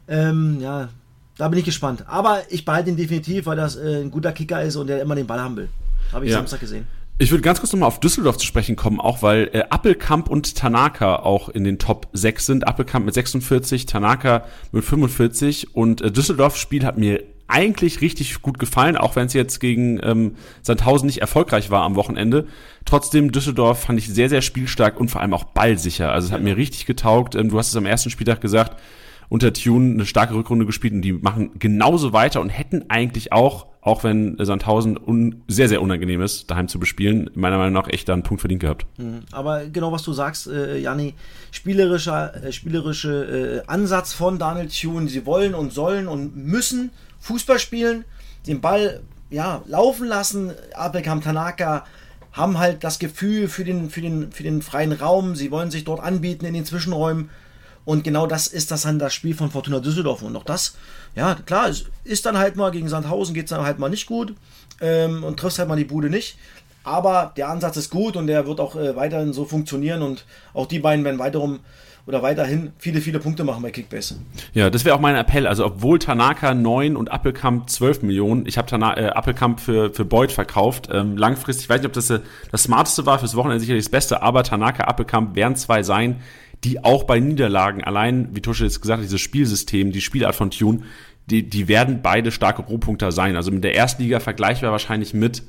Ähm, ja, da bin ich gespannt. Aber ich behalte ihn definitiv, weil das äh, ein guter Kicker ist und der immer den Ball haben will. Habe ich ja. Samstag gesehen. Ich würde ganz kurz nochmal auf Düsseldorf zu sprechen kommen, auch weil äh, Appelkamp und Tanaka auch in den Top 6 sind. Appelkamp mit 46, Tanaka mit 45 und äh, Düsseldorfs Spiel hat mir eigentlich richtig gut gefallen, auch wenn es jetzt gegen ähm, Sandhausen nicht erfolgreich war am Wochenende. Trotzdem, Düsseldorf fand ich sehr, sehr spielstark und vor allem auch ballsicher. Also es hat mir richtig getaugt. Ähm, du hast es am ersten Spieltag gesagt, unter Tune eine starke Rückrunde gespielt und die machen genauso weiter und hätten eigentlich auch auch wenn Sandhausen un sehr, sehr unangenehm ist, daheim zu bespielen, meiner Meinung nach echt da einen Punkt verdient gehabt. Mhm. Aber genau, was du sagst, äh, Janni, spielerischer, äh, spielerische äh, Ansatz von Daniel Thune. Sie wollen und sollen und müssen Fußball spielen, den Ball ja, laufen lassen. Abelkam Tanaka haben halt das Gefühl für den, für, den, für den freien Raum. Sie wollen sich dort anbieten in den Zwischenräumen. Und genau das ist das dann das Spiel von Fortuna Düsseldorf. Und auch das, ja, klar, es ist dann halt mal gegen Sandhausen geht es dann halt mal nicht gut ähm, und triffst halt mal die Bude nicht. Aber der Ansatz ist gut und der wird auch äh, weiterhin so funktionieren und auch die beiden werden weiterum oder weiterhin viele, viele Punkte machen bei Kickbase. Ja, das wäre auch mein Appell. Also obwohl Tanaka 9 und Appelkamp 12 Millionen, ich habe äh, Appelkamp für, für Beuth verkauft. Ähm, langfristig, ich weiß nicht, ob das äh, das Smarteste war, fürs Wochenende sicherlich das Beste, aber Tanaka, Appelkamp werden zwei sein, die auch bei Niederlagen, allein, wie Tusche jetzt gesagt hat, dieses Spielsystem, die Spielart von Tune, die, die werden beide starke Rohpunkter sein. Also mit der Erstliga vergleichbar wahrscheinlich mit,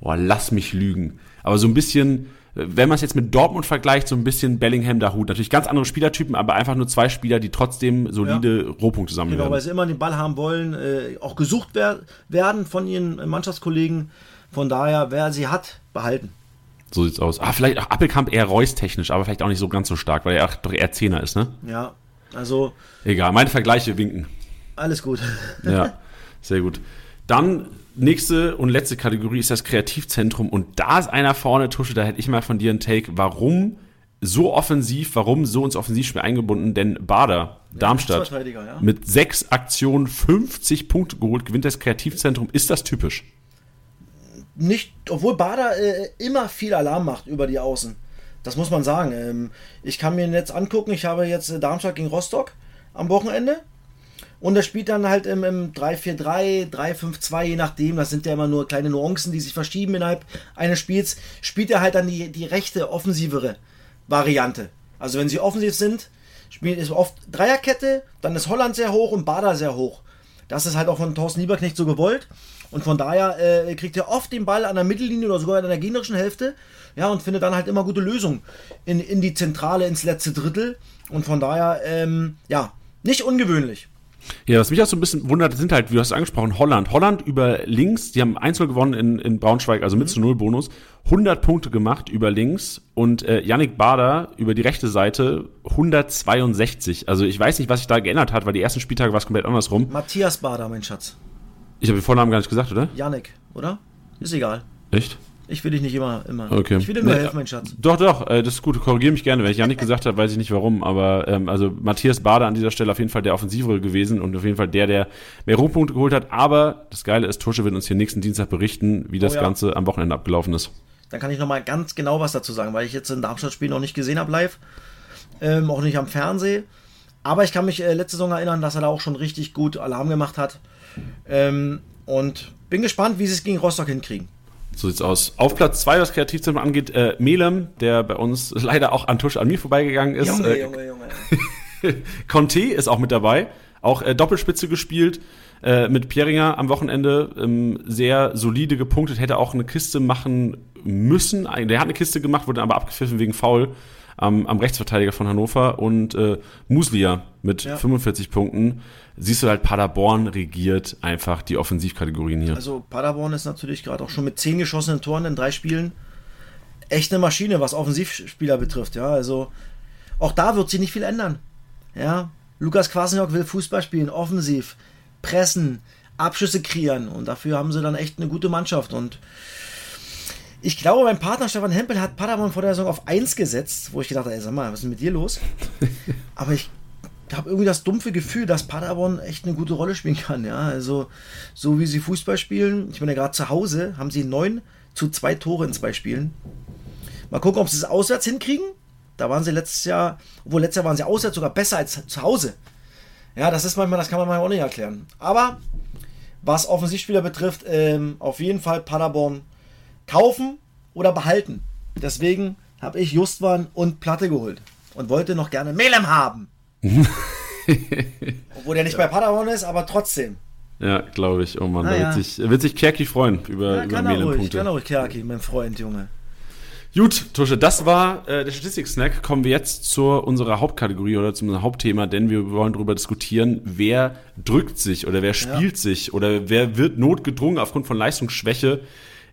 boah, lass mich lügen. Aber so ein bisschen, wenn man es jetzt mit Dortmund vergleicht, so ein bisschen Bellingham da Hut. Natürlich ganz andere Spielertypen, aber einfach nur zwei Spieler, die trotzdem solide ja. Rohpunkte sammeln genau, weil sie immer den Ball haben wollen, äh, auch gesucht wer werden von ihren Mannschaftskollegen. Von daher, wer sie hat, behalten. So sieht's aus. Ah, vielleicht auch Appelkamp eher Reus-technisch, aber vielleicht auch nicht so ganz so stark, weil er doch eher Zehner ist, ne? Ja, also. Egal, meine Vergleiche winken. Alles gut. ja, sehr gut. Dann nächste und letzte Kategorie ist das Kreativzentrum und da ist einer vorne, Tusche, da hätte ich mal von dir einen Take. Warum so offensiv, warum so ins Offensivspiel eingebunden? Denn Bader, Darmstadt, ja. mit sechs Aktionen 50 Punkte geholt, gewinnt das Kreativzentrum. Ist das typisch? Nicht, obwohl Bader äh, immer viel Alarm macht über die Außen. Das muss man sagen. Ähm, ich kann mir jetzt angucken, ich habe jetzt äh, Darmstadt gegen Rostock am Wochenende. Und er spielt dann halt im, im 3-4-3, 3-5-2, je nachdem. Das sind ja immer nur kleine Nuancen, die sich verschieben innerhalb eines Spiels. Spielt er halt dann die, die rechte, offensivere Variante. Also wenn sie offensiv sind, spielt es oft Dreierkette, dann ist Holland sehr hoch und Bader sehr hoch. Das ist halt auch von Thorsten Lieberknecht so gewollt. Und von daher äh, kriegt er oft den Ball an der Mittellinie oder sogar an der gegnerischen Hälfte. Ja, und findet dann halt immer gute Lösungen in, in die Zentrale, ins letzte Drittel. Und von daher, ähm, ja, nicht ungewöhnlich. Ja, was mich auch so ein bisschen wundert, sind halt, wie du hast angesprochen, Holland. Holland über links, die haben 1 gewonnen in, in Braunschweig, also mit mhm. zu Null Bonus. 100 Punkte gemacht über links und äh, Yannick Bader über die rechte Seite 162. Also ich weiß nicht, was sich da geändert hat, weil die ersten Spieltage war es komplett andersrum. Matthias Bader, mein Schatz. Ich habe den Vornamen gar nicht gesagt, oder? Yannick, oder? Ist egal. Echt? Ich will dich nicht immer, immer. Okay. Ich will dir nur Nee, helfen, mein Schatz. Doch, doch, äh, das ist gut. Korrigiere mich gerne. Wenn ich ja nicht gesagt habe, weiß ich nicht warum. Aber ähm, also Matthias Bader an dieser Stelle auf jeden Fall der Offensivere gewesen und auf jeden Fall der, der mehr Ruhmpunkte geholt hat. Aber das Geile ist, Tusche wird uns hier nächsten Dienstag berichten, wie das Oh ja. Ganze am Wochenende abgelaufen ist. Dann kann ich noch mal ganz genau was dazu sagen, weil ich jetzt ein Darmstadt-Spiel noch nicht gesehen habe live. Ähm, auch nicht am Fernsehen. Aber ich kann mich äh, letzte Saison erinnern, dass er da auch schon richtig gut Alarm gemacht hat. Ähm, und bin gespannt, wie sie es gegen Rostock hinkriegen. So sieht's aus. Auf Platz zwei, was Kreativzentrum angeht, äh, Melem, der bei uns leider auch an Tusch an mir vorbeigegangen ist. Junge, äh, Junge, Junge. Conte ist auch mit dabei, auch äh, Doppelspitze gespielt, äh, mit Pieringer am Wochenende ähm, sehr solide gepunktet, hätte auch eine Kiste machen müssen. Der hat eine Kiste gemacht, wurde aber abgepfiffen wegen Foul am, am Rechtsverteidiger von Hannover und äh, Muslia mit Ja. 45 Punkten. Siehst du halt, Paderborn regiert einfach die Offensivkategorien hier. Also Paderborn ist natürlich gerade auch schon mit zehn geschossenen Toren in drei Spielen echt eine Maschine, was Offensivspieler betrifft. Ja, also auch da wird sich nicht viel ändern. Ja, Lukas Kwasniok will Fußball spielen, offensiv, pressen, Abschüsse kreieren und dafür haben sie dann echt eine gute Mannschaft und ich glaube, mein Partner Stefan Hempel hat Paderborn vor der Saison auf 1 gesetzt, wo ich gedacht habe, ey, sag mal, was ist denn mit dir los? Aber ich habe irgendwie das dumpfe Gefühl, dass Paderborn echt eine gute Rolle spielen kann. Ja, also so wie sie Fußball spielen, ich bin ja gerade zu Hause, haben sie 9 zu 2 Tore in zwei Spielen. Mal gucken, ob sie es auswärts hinkriegen. Da waren sie letztes Jahr, obwohl letztes Jahr waren sie auswärts sogar besser als zu Hause. Ja, das ist manchmal, das kann man manchmal auch nicht erklären. Aber was Offensivspieler betrifft, ähm, auf jeden Fall Paderborn kaufen oder behalten. Deswegen habe ich Justwan und Platte geholt und wollte noch gerne Melem haben. Obwohl der nicht bei Paderborn ist, aber trotzdem. Ja, glaube ich. Oh Mann, Na da ja. wird sich, wird sich Kerki freuen über, Ja, über er Melem-Punkte. kann ruhig, Kerki, mein Freund, Junge. Gut, Tusche, das war äh, der Statistik-Snack. Kommen wir jetzt zu unserer Hauptkategorie oder zu unserem Hauptthema, denn wir wollen darüber diskutieren, wer drückt sich oder wer spielt sich oder wer wird notgedrungen aufgrund von Leistungsschwäche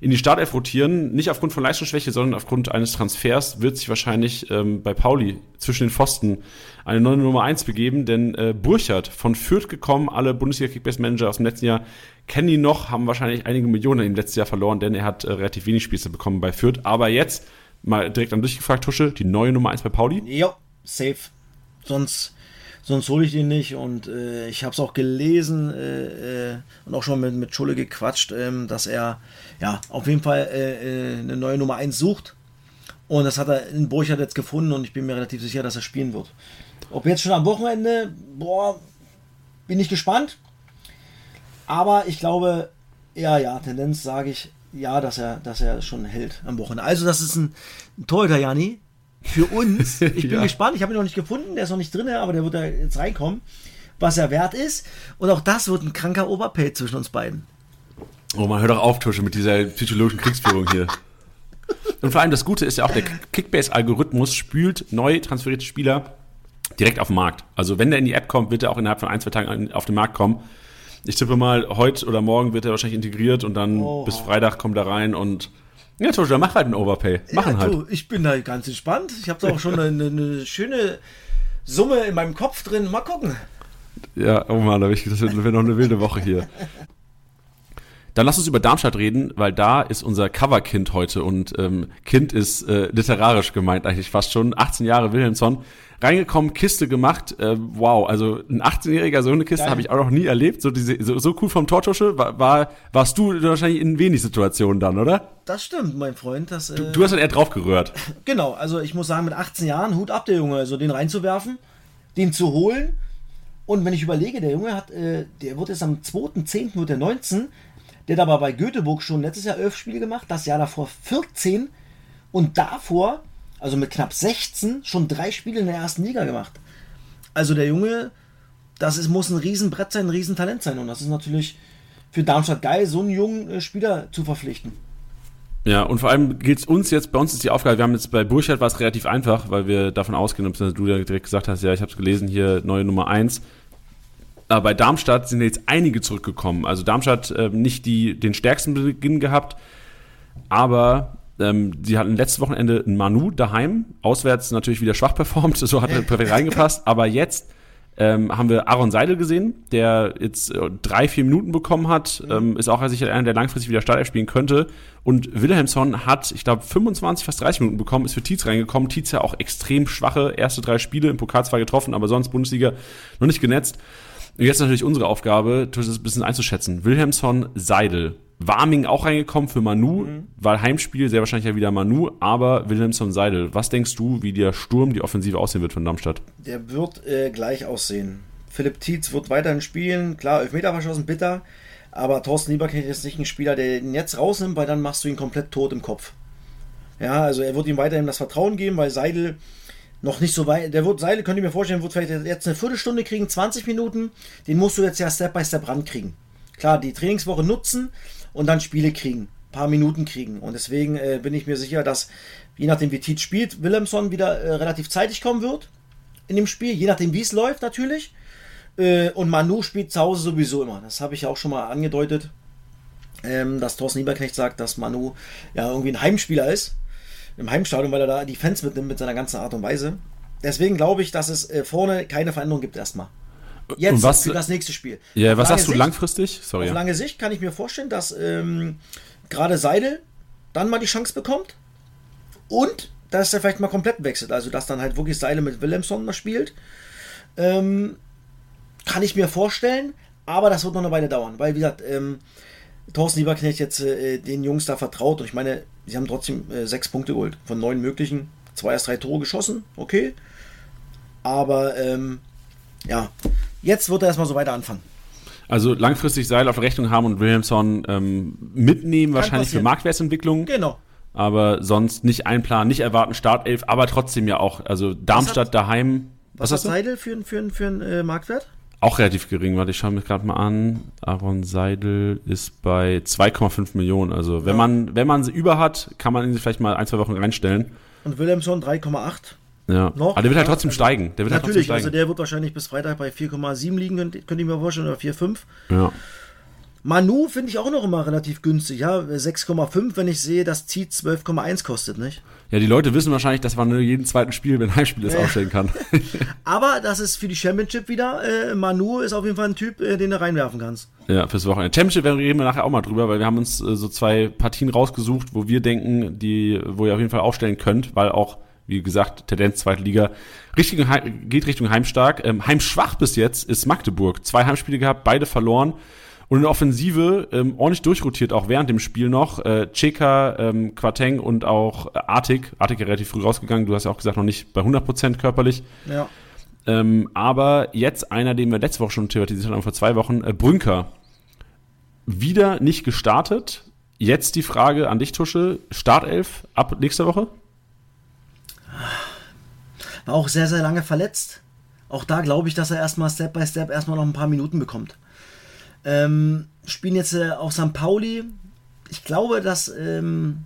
in die Startelf rotieren. Nicht aufgrund von Leistungsschwäche, sondern aufgrund eines Transfers wird sich wahrscheinlich ähm, bei Pauli zwischen den Pfosten eine neue Nummer 1 begeben, denn äh, Burchard von Fürth gekommen, alle Bundesliga-Kickbase-Manager aus dem letzten Jahr kennen ihn noch, haben wahrscheinlich einige Millionen im letzten Jahr verloren, denn er hat äh, relativ wenig Spiele bekommen bei Fürth. Aber jetzt, mal direkt an dich gefragt, Tusche, die neue Nummer 1 bei Pauli? Ja, safe. Sonst, sonst hole ich ihn nicht. Und äh, ich habe es auch gelesen äh, äh, und auch schon mit, mit Schulle gequatscht, ähm, dass er ja auf jeden Fall äh, äh, eine neue Nummer 1 sucht. Und das hat er in Burchard jetzt gefunden und ich bin mir relativ sicher, dass er spielen wird. Ob jetzt schon am Wochenende, boah, bin ich gespannt. Aber ich glaube, ja, ja, Tendenz sage ich, ja, dass er, dass er schon hält am Wochenende. Also, das ist ein, ein Torhüter, Jani. Für uns. Ich bin Ja. gespannt. Ich habe ihn noch nicht gefunden. Der ist noch nicht drin, aber der wird da jetzt reinkommen. Was er wert ist. Und auch das wird ein kranker Oberpay zwischen uns beiden. Oh man, hör doch auf, Tusche, mit dieser psychologischen Kriegsführung hier. Und vor allem das Gute ist ja auch, der Kickbase-Algorithmus spült neu transferierte Spieler direkt auf den Markt. Also wenn der in die App kommt, wird er auch innerhalb von ein, zwei Tagen auf den Markt kommen. Ich tippe mal, heute oder morgen wird er wahrscheinlich integriert und dann Oh. bis Freitag kommt er rein und ja, dann mach halt einen Overpay. Machen ja, halt. du, ich bin da ganz entspannt. Ich habe da auch schon eine, eine schöne Summe in meinem Kopf drin. Mal gucken. Ja, oh Mann, da wird noch eine wilde Woche hier. Dann lass uns über Darmstadt reden, weil da ist unser Coverkind heute und ähm, Kind ist äh, literarisch gemeint eigentlich fast schon. 18 Jahre Wilhelmsson, reingekommen, Kiste gemacht. Äh, wow, also ein 18-Jähriger so eine Kiste habe ich auch noch nie erlebt. So, diese, so, so cool vom Tortusche war, war, warst du wahrscheinlich in wenig Situationen dann, oder? Das stimmt, mein Freund. Das, äh, Du hast dann eher drauf gerührt. Genau, also ich muss sagen, mit 18 Jahren, Hut ab, der Junge, also den reinzuwerfen, den zu holen. Und wenn ich überlege, der Junge hat, äh, der wird jetzt am 2.10. wird der 19. Der hat aber bei Göteborg schon letztes Jahr 11 Spiele gemacht, das Jahr davor 14 und davor, also mit knapp 16, schon drei Spiele in der ersten Liga gemacht. Also der Junge, das ist, muss ein Riesenbrett sein, ein Riesentalent sein. Und das ist natürlich für Darmstadt geil, so einen jungen äh, Spieler zu verpflichten. Ja, und vor allem geht's uns jetzt, bei uns ist die Aufgabe, wir haben jetzt bei Burchard war es relativ einfach, weil wir davon ausgehen, beziehungsweise du ja direkt gesagt hast, ja, ich habe es gelesen, hier neue Nummer eins. Aber bei Darmstadt sind jetzt einige zurückgekommen. Also Darmstadt ähm, nicht die, den stärksten Beginn gehabt, aber ähm, sie hatten letztes Wochenende ein Manu daheim, auswärts natürlich wieder schwach performt, so hat er perfekt reingepasst, aber jetzt ähm, haben wir Aaron Seidel gesehen, der jetzt äh, drei, vier Minuten bekommen hat. Ähm, ist auch sicher einer, der langfristig wieder Startelf spielen könnte. Und Wilhelmsson hat, ich glaube, 25, fast 30 Minuten bekommen, ist für Tietz reingekommen. Tietz ja auch extrem schwache erste drei Spiele im Pokal zwar getroffen, aber sonst Bundesliga noch nicht genetzt. Und jetzt natürlich unsere Aufgabe, das ein bisschen einzuschätzen. Wilhelmsson, Seidel. Warming auch reingekommen für Manu, mhm. weil Heimspiel sehr wahrscheinlich ja wieder Manu, aber Wilhelmsson Seidel. Was denkst du, wie der Sturm, die Offensive aussehen wird von Darmstadt? Der wird äh, gleich aussehen. Philipp Tietz wird weiterhin spielen. Klar, Elfmeter verschossen, bitter. Aber Thorsten Lieberknecht ist nicht ein Spieler, der ihn jetzt rausnimmt, weil dann machst du ihn komplett tot im Kopf. Ja, also er wird ihm weiterhin das Vertrauen geben, weil Seidel noch nicht so weit. Der wird Seidel, könnt ihr mir vorstellen, wird vielleicht jetzt eine Viertelstunde kriegen, 20 Minuten. Den musst du jetzt ja Step by Step rankriegen. Klar, die Trainingswoche nutzen, und dann Spiele kriegen, paar Minuten kriegen. Und deswegen äh, bin ich mir sicher, dass je nachdem wie Tietz spielt, Willemson wieder äh, relativ zeitig kommen wird in dem Spiel, je nachdem wie es läuft natürlich. Äh, und Manu spielt zu Hause sowieso immer. Das habe ich ja auch schon mal angedeutet, ähm, dass Thorsten Nieberknecht sagt, dass Manu ja irgendwie ein Heimspieler ist im Heimstadion, weil er da die Fans mitnimmt mit seiner ganzen Art und Weise. Deswegen glaube ich, dass es äh, vorne keine Veränderung gibt erstmal. Jetzt und was, für das nächste Spiel. Ja, was sagst du langfristig? Sorry. Auf lange Sicht kann ich mir vorstellen, dass ähm, gerade Seidel dann mal die Chance bekommt und dass er vielleicht mal komplett wechselt. Also, dass dann halt wirklich Seidel mit Willemson mal spielt. Ähm, kann ich mir vorstellen, aber das wird noch eine Weile dauern, weil, wie gesagt, ähm, Thorsten Lieberknecht jetzt äh, den Jungs da vertraut und ich meine, sie haben trotzdem äh, sechs Punkte geholt von neun möglichen. Zwei erst drei Tore geschossen, okay. Aber ähm, ja, jetzt wird er erstmal so weiter anfangen. Also langfristig Seil auf Rechnung haben und Williamson ähm, mitnehmen, Kann wahrscheinlich passieren. für Marktwertsentwicklung. Genau. Aber sonst nicht einplanen, nicht erwarten, Startelf, aber trotzdem ja auch. Also Darmstadt hat, daheim. Was, was hat Seidel für, für, für einen äh, Marktwert? Auch relativ gering. Warte, ich schaue mir gerade mal an. Aaron Seidel ist bei 2,5 Millionen. Also wenn ja. man wenn man sie über hat, kann man ihn vielleicht mal ein, zwei Wochen reinstellen. Und Williamson 3,8. Ja. Noch, aber der wird halt trotzdem steigen. Der wird halt Natürlich, halt also der wird wahrscheinlich bis Freitag bei 4,7 liegen, könnte könnt ich mir vorstellen, oder 4,5. Ja. Manu finde ich auch noch immer relativ günstig, ja. 6,5, wenn ich sehe, dass Ziet 12,1 kostet, nicht? Ja, die Leute wissen wahrscheinlich, dass man jeden zweiten Spiel, wenn ein Heimspiel ist, ja. aufstellen kann. Aber das ist für die Championship wieder. Äh, Manu ist auf jeden Fall ein Typ, äh, den du reinwerfen kannst. Ja, fürs Wochenende. Championship reden wir nachher auch mal drüber, weil wir haben uns äh, so zwei Partien rausgesucht, wo wir denken, die, wo ihr auf jeden Fall aufstellen könnt, weil auch wie gesagt, Tendenz zweite Liga, Richtung, geht Richtung Heimstark. Ähm, heimschwach bis jetzt ist Magdeburg. Zwei Heimspiele gehabt, beide verloren. Und in der Offensive ähm, ordentlich durchrotiert, auch während dem Spiel noch. Äh, Cheka, ähm, Quateng und auch Artig. Artig relativ früh rausgegangen. Du hast ja auch gesagt, noch nicht bei 100% körperlich. Ja. Ähm, aber jetzt einer, den wir letzte Woche schon theoretisiert haben, vor zwei Wochen, äh, Brünker. Wieder nicht gestartet. Jetzt die Frage an dich, Tusche. Startelf ab nächster Woche? War auch sehr, sehr lange verletzt. Auch da glaube ich, dass er erstmal Step by Step erstmal noch ein paar Minuten bekommt. Ähm, spielen jetzt äh, auch St. Pauli. Ich glaube, dass ähm,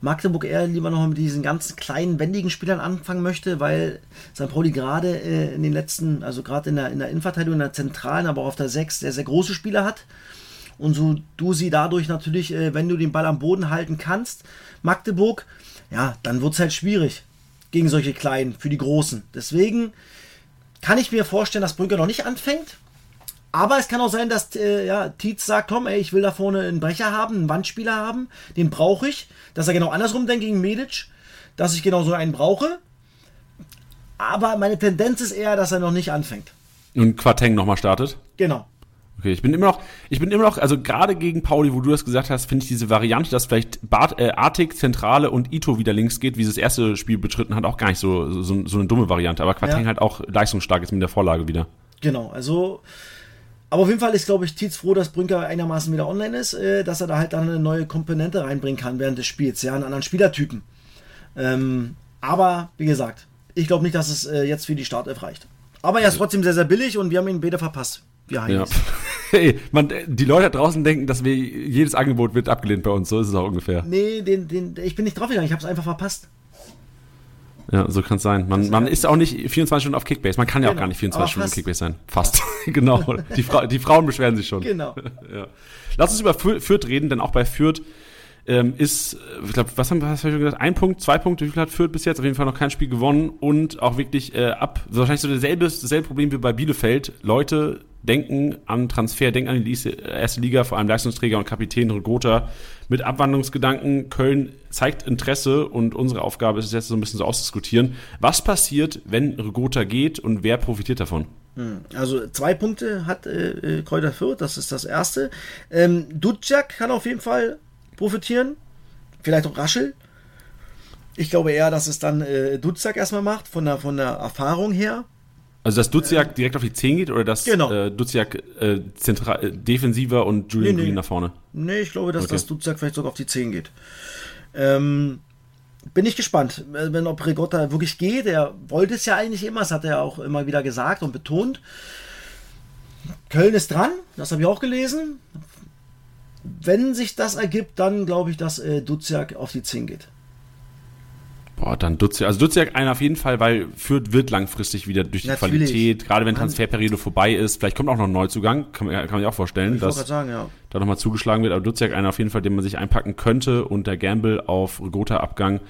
Magdeburg eher lieber noch mit diesen ganzen kleinen, wendigen Spielern anfangen möchte, weil St. Pauli gerade äh, in den letzten, also gerade in der, in der Innenverteidigung, in der Zentralen, aber auch auf der 6 sehr, sehr große Spieler hat. Und so du sie dadurch natürlich, äh, wenn du den Ball am Boden halten kannst, Magdeburg, ja, dann wird es halt schwierig gegen solche Kleinen, für die Großen. Deswegen kann ich mir vorstellen, dass Brügge noch nicht anfängt. Aber es kann auch sein, dass äh, ja, Tietz sagt, komm, ey, ich will da vorne einen Brecher haben, einen Wandspieler haben, den brauche ich. Dass er genau andersrum denkt gegen Medic, dass ich genau so einen brauche. Aber meine Tendenz ist eher, dass er noch nicht anfängt. Und Quateng nochmal startet? Genau. Okay, ich bin immer noch, ich bin immer noch, also gerade gegen Pauli, wo du das gesagt hast, finde ich diese Variante, dass vielleicht Bart, äh, Artig, Zentrale und Ito wieder links geht, wie sie das erste Spiel betritten hat, auch gar nicht so, so, so eine dumme Variante. Aber Quateng ja. halt auch leistungsstark ist mit der Vorlage wieder. Genau, also aber auf jeden Fall ist, glaube ich, Tietz froh, dass Brünker einigermaßen wieder online ist, äh, dass er da halt dann eine neue Komponente reinbringen kann während des Spiels, ja, einen anderen Spielertypen. Ähm, aber, wie gesagt, ich glaube nicht, dass es äh, jetzt für die Startelf reicht. Aber er ist trotzdem sehr, sehr billig und wir haben ihn beide verpasst. Wie ja. hey, man, die Leute da draußen denken, dass wir jedes Angebot wird abgelehnt bei uns. So ist es auch ungefähr. Nee, den, den, ich bin nicht draufgegangen. Ich habe es einfach verpasst. Ja, so kann es sein. Man, man ist auch nicht 24 Stunden auf Kickbase. Man kann ja genau. auch gar nicht 24 Stunden auf Kickbase sein. Fast. genau. Die, Fra die, Frauen beschweren sich schon. Genau. ja. Lass uns über Fürth reden, denn auch bei Fürth ähm, ist, ich glaube, was haben wir, ich gesagt? Ein Punkt, zwei Punkte, wie viel hat Fürth bis jetzt? Auf jeden Fall noch kein Spiel gewonnen und auch wirklich äh, ab, wahrscheinlich so dasselbe, dasselbe Problem wie bei Bielefeld. Leute denken an Transfer, denken an die erste Liga, vor allem Leistungsträger und Kapitän Regota mit Abwandlungsgedanken. Köln zeigt Interesse und unsere Aufgabe ist es jetzt so ein bisschen so ausdiskutieren. Was passiert, wenn Regota geht und wer profitiert davon? Hm, also zwei Punkte hat äh, äh, Kräuter Fürth, das ist das erste. Ähm, Dudjak kann auf jeden Fall profitieren. Vielleicht auch Raschel. Ich glaube eher, dass es dann äh, Dutzak erstmal macht, von der, von der Erfahrung her. Also dass Duziak äh, direkt auf die 10 geht oder dass genau. äh, Duziak äh, zentral, äh, defensiver und Julian nee, nee. Green nach vorne? Nee, ich glaube, dass okay. das Duziak vielleicht sogar auf die 10 geht. Ähm, bin ich gespannt, äh, wenn ob Regotta wirklich geht. Er wollte es ja eigentlich immer, das hat er auch immer wieder gesagt und betont. Köln ist dran, das habe ich auch gelesen wenn sich das ergibt, dann glaube ich, dass äh, Duziak auf die 10 geht. Boah, dann Duziak. Also Duziak einer auf jeden Fall, weil Fürth wird langfristig wieder durch die Natürlich. Qualität, gerade wenn Transferperiode vorbei ist. Vielleicht kommt auch noch ein Neuzugang, kann, kann man sich auch vorstellen, dass sagen, ja. da nochmal zugeschlagen wird. Aber Duziak einer auf jeden Fall, den man sich einpacken könnte und der Gamble auf Gotha-Abgang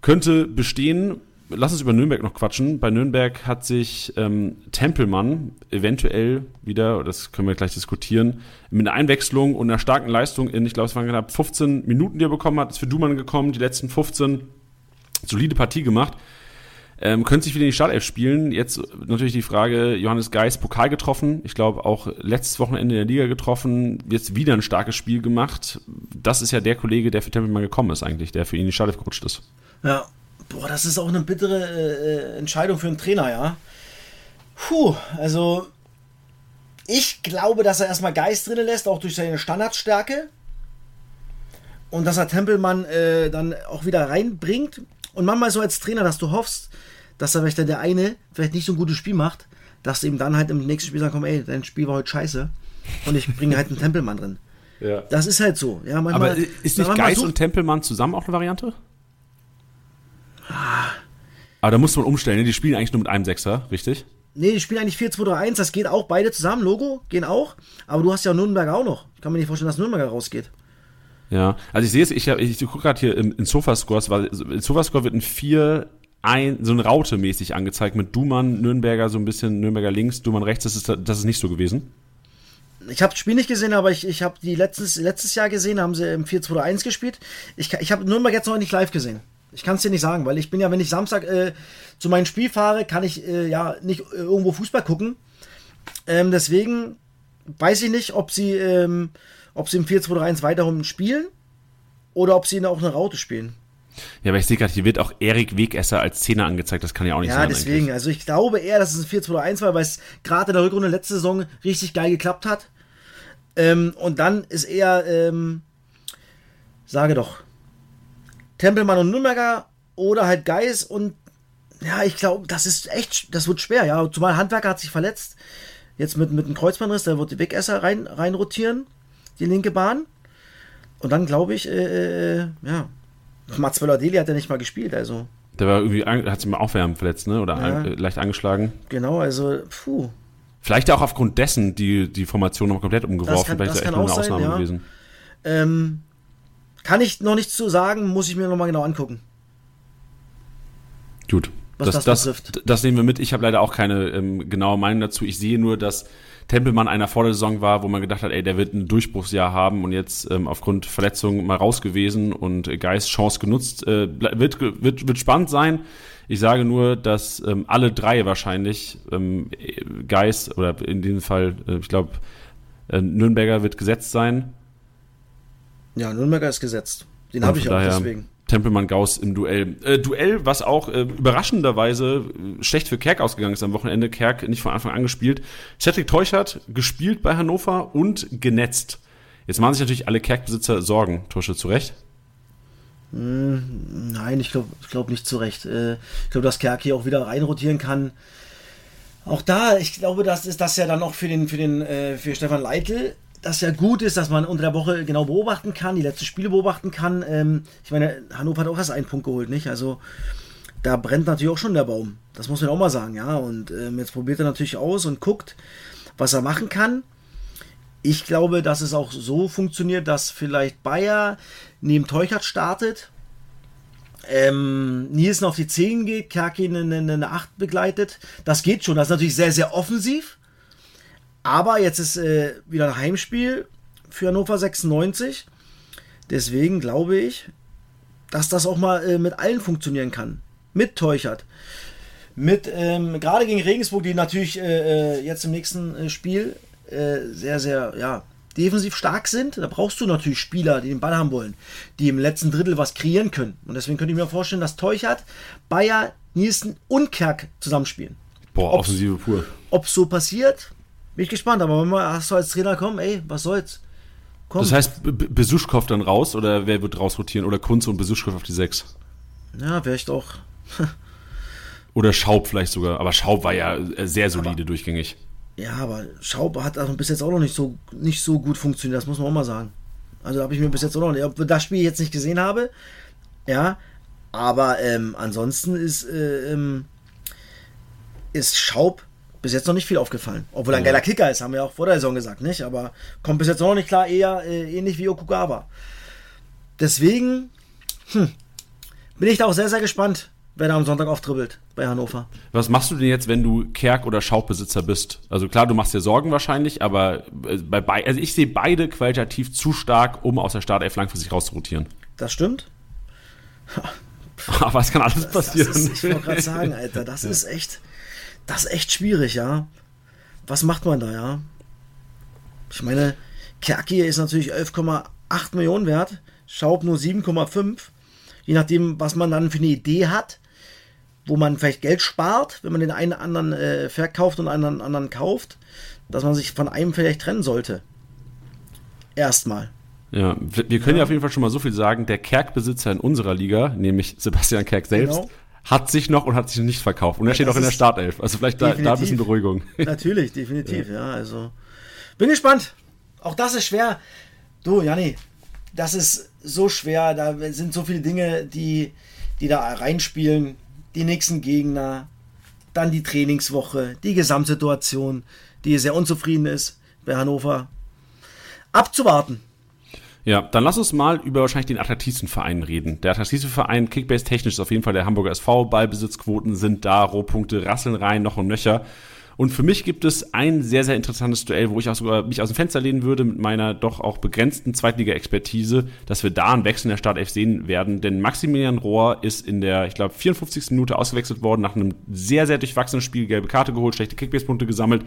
könnte bestehen lass uns über Nürnberg noch quatschen. Bei Nürnberg hat sich ähm, Tempelmann eventuell wieder, das können wir gleich diskutieren, mit einer Einwechslung und einer starken Leistung in, ich glaube, es waren knapp 15 Minuten, die er bekommen hat, ist für Dumann gekommen, die letzten 15 solide Partie gemacht. Ähm, könnte sich wieder in die Startelf spielen. Jetzt natürlich die Frage, Johannes Geis Pokal getroffen. Ich glaube auch letztes Wochenende in der Liga getroffen. Jetzt wieder ein starkes Spiel gemacht. Das ist ja der Kollege, der für Tempelmann gekommen ist eigentlich, der für ihn in die Startelf gerutscht ist. Ja, Boah, das ist auch eine bittere äh, Entscheidung für einen Trainer, ja. Puh, also ich glaube, dass er erstmal Geist drin lässt, auch durch seine Standardstärke. Und dass er Tempelmann äh, dann auch wieder reinbringt. Und manchmal so als Trainer, dass du hoffst, dass er vielleicht der eine vielleicht nicht so ein gutes Spiel macht, dass du ihm dann halt im nächsten Spiel sagen, komm, ey, dein Spiel war heute scheiße. Und ich bringe halt einen Tempelmann drin. Ja. Das ist halt so. Ja, manchmal, Aber ist nicht Geist und Tempelmann zusammen auch eine Variante? Aber da muss man umstellen, ne? die spielen eigentlich nur mit einem Sechser, richtig? Nee, die spielen eigentlich 4-2-3-1, das geht auch, beide zusammen, Logo, gehen auch. Aber du hast ja Nürnberger auch noch. Ich kann mir nicht vorstellen, dass Nürnberger rausgeht. Ja, also ich sehe es, ich, ich, gucke gerade hier in, in Sofascores, weil in Sofascore wird ein 4 ein, so ein Raute mäßig angezeigt mit Dumann, Nürnberger so ein bisschen, Nürnberger links, Dumann rechts, das ist, das ist nicht so gewesen. Ich habe das Spiel nicht gesehen, aber ich, ich habe die letztes, letztes Jahr gesehen, haben sie im 4-2-1 gespielt. Ich, ich habe Nürnberg jetzt noch nicht live gesehen. Ich kann es dir nicht sagen, weil ich bin ja, wenn ich Samstag äh, zu meinem Spiel fahre, kann ich äh, ja nicht äh, irgendwo Fußball gucken. Ähm, deswegen weiß ich nicht, ob sie, ähm, ob sie im 4-2-3-1 weiterhin spielen oder ob sie auch eine Raute spielen. Ja, aber ich sehe gerade, hier wird auch Erik Wegesser als Zehner angezeigt. Das kann ja auch nicht ja, sein. Ja, deswegen. Eigentlich. Also ich glaube eher, dass es ein 4-2-1 war, weil es gerade in der Rückrunde letzte Saison richtig geil geklappt hat. Ähm, und dann ist eher, ähm, sage doch, Tempelmann und Nürnberger oder halt Geis und ja, ich glaube, das ist echt, das wird schwer, ja. Zumal Handwerker hat sich verletzt. Jetzt mit, mit einem Kreuzbandriss, der wird die Wegesser rein, rein rotieren, die linke Bahn. Und dann glaube ich, äh, äh, ja, Mats Deli hat ja nicht mal gespielt, also. Der war irgendwie, hat sich mal aufwärmen verletzt, ne? Oder ja. ein, leicht angeschlagen. Genau, also, puh. Vielleicht auch aufgrund dessen die, die Formation noch komplett umgeworfen. Das kann, Vielleicht das ist echt nur eine Ausnahme ja. gewesen. Ähm, kann ich noch nichts zu sagen, muss ich mir nochmal genau angucken. Gut. Was das, das, betrifft. Das, nehmen wir mit. Ich habe leider auch keine ähm, genaue Meinung dazu. Ich sehe nur, dass Tempelmann einer vor der Saison war, wo man gedacht hat, ey, der wird ein Durchbruchsjahr haben und jetzt ähm, aufgrund Verletzung mal raus gewesen und Geist Chance genutzt. Äh, wird, wird, wird spannend sein. Ich sage nur, dass ähm, alle drei wahrscheinlich ähm, Geist oder in diesem Fall, äh, ich glaube, äh, Nürnberger wird gesetzt sein. Ja, Nürnberger ist gesetzt. Den habe ich auch deswegen. Tempelmann Gauss im Duell. Äh, Duell, was auch äh, überraschenderweise äh, schlecht für Kerk ausgegangen ist am Wochenende. Kerk nicht von Anfang an gespielt. Cedric Teuchert gespielt bei Hannover und genetzt. Jetzt machen sich natürlich alle Kerk-Besitzer Sorgen. Tusche, zu Recht? Hm, nein, ich glaube ich glaub nicht zu Recht. Äh, ich glaube, dass Kerk hier auch wieder reinrotieren kann. Auch da, ich glaube, das ist das ja dann auch für den, für den, äh, für Stefan Leitl das ja gut ist, dass man unter der Woche genau beobachten kann, die letzten Spiele beobachten kann. Ähm, ich meine, Hannover hat auch erst einen Punkt geholt, nicht? Also da brennt natürlich auch schon der Baum. Das muss man auch mal sagen, ja. Und ähm, jetzt probiert er natürlich aus und guckt, was er machen kann. Ich glaube, dass es auch so funktioniert, dass vielleicht Bayer neben Teuchert startet, ähm, Nielsen auf die 10 geht, Kerkin eine, eine 8 begleitet. Das geht schon. Das ist natürlich sehr, sehr offensiv. Aber jetzt ist äh, wieder ein Heimspiel für Hannover 96. Deswegen glaube ich, dass das auch mal äh, mit allen funktionieren kann. Mit Teuchert. Mit, ähm, gerade gegen Regensburg, die natürlich äh, äh jetzt im nächsten äh, Spiel äh, sehr, sehr, ja, defensiv stark sind. Da brauchst du natürlich Spieler, die den Ball haben wollen, die im letzten Drittel was kreieren können. Und deswegen könnte ich mir vorstellen, dass Teuchert, Bayer, Nielsen und Kerk zusammenspielen. Boah, Offensive pur. Ob so passiert, bin ich gespannt. Aber wenn man hast du als Trainer kommen, ey, was soll's? Komm. Das heißt, Besuschkow dann raus oder wer wird raus rotieren? Oder Kunze und Besuschkow auf die 6? Ja, vielleicht auch. oder Schaub vielleicht sogar. Aber Schaub war ja sehr solide aber, durchgängig. Ja, aber Schaub hat also bis jetzt auch noch nicht so, nicht so gut funktioniert, das muss man auch mal sagen. Also habe ich mir bis jetzt auch noch nicht. Ob das Spiel jetzt nicht gesehen habe, ja, aber ähm, ansonsten ist, äh, ähm, ist Schaub bis jetzt noch nicht viel aufgefallen. Obwohl er ein geiler Kicker ist, haben wir auch vor der Saison gesagt, nicht? Aber kommt bis jetzt noch nicht klar, eher äh, ähnlich wie Okugawa. Deswegen hm, bin ich da auch sehr, sehr gespannt, wer da am Sonntag auftribbelt bei Hannover. Was machst du denn jetzt, wenn du Kerk- oder Schaubesitzer bist? Also klar, du machst dir Sorgen wahrscheinlich, aber äh, bei, bei also ich sehe beide qualitativ zu stark, um aus der Startelf langfristig rauszurotieren. Das stimmt. aber es kann alles passieren. Das, das ist, ich wollte gerade sagen, Alter, das ja. ist echt das ist echt schwierig, ja. Was macht man da, ja? Ich meine, Kerki ist natürlich 11,8 Millionen wert, Schaub nur 7,5. Je nachdem, was man dann für eine Idee hat, wo man vielleicht Geld spart, wenn man den einen anderen äh, verkauft und einen anderen kauft, dass man sich von einem vielleicht trennen sollte. Erstmal. Ja, wir können ja. ja auf jeden Fall schon mal so viel sagen. Der Kerk-Besitzer in unserer Liga, nämlich Sebastian Kerk selbst, genau hat sich noch und hat sich noch nicht verkauft. Und er steht auch in der Startelf. Also vielleicht da, da, ein bisschen Beruhigung. Natürlich, definitiv, ja. ja. Also bin gespannt. Auch das ist schwer. Du, Janni, das ist so schwer. Da sind so viele Dinge, die, die da reinspielen. Die nächsten Gegner, dann die Trainingswoche, die Gesamtsituation, die sehr unzufrieden ist bei Hannover. Abzuwarten. Ja, dann lass uns mal über wahrscheinlich den attraktivsten Verein reden. Der attraktivste Verein, Kickbase technisch, ist auf jeden Fall der Hamburger SV. Ballbesitzquoten sind da, Rohpunkte rasseln rein, noch und nöcher. Und für mich gibt es ein sehr, sehr interessantes Duell, wo ich auch sogar mich aus dem Fenster lehnen würde mit meiner doch auch begrenzten Zweitliga-Expertise, dass wir da einen Wechsel in der Startelf sehen werden. Denn Maximilian Rohr ist in der, ich glaube, 54. Minute ausgewechselt worden, nach einem sehr, sehr durchwachsenen Spiel gelbe Karte geholt, schlechte Kickbase-Punkte gesammelt.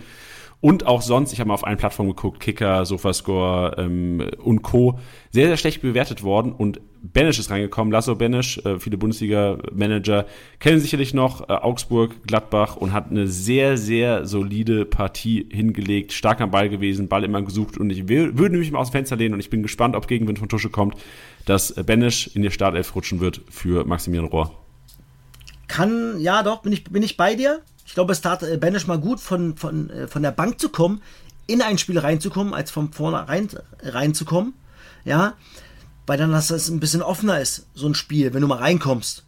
Und auch sonst, ich habe mal auf allen Plattformen geguckt, Kicker, Sofascore ähm, und Co. Sehr, sehr schlecht bewertet worden. Und Benesch ist reingekommen, Lasso Benesch, äh, viele Bundesliga-Manager kennen sicherlich noch, äh, Augsburg, Gladbach und hat eine sehr, sehr solide Partie hingelegt, stark am Ball gewesen, Ball immer gesucht und ich würde mich mal aus dem Fenster lehnen und ich bin gespannt, ob Gegenwind von Tusche kommt, dass äh, Benesch in die Startelf rutschen wird für Maximilian Rohr. Kann, ja doch, bin ich, bin ich bei dir. Ich glaube, es tat äh, Banish mal gut, von, von, äh, von der Bank zu kommen, in ein Spiel reinzukommen, als von vorne rein, reinzukommen. Ja, weil dann das ein bisschen offener ist, so ein Spiel, wenn du mal reinkommst.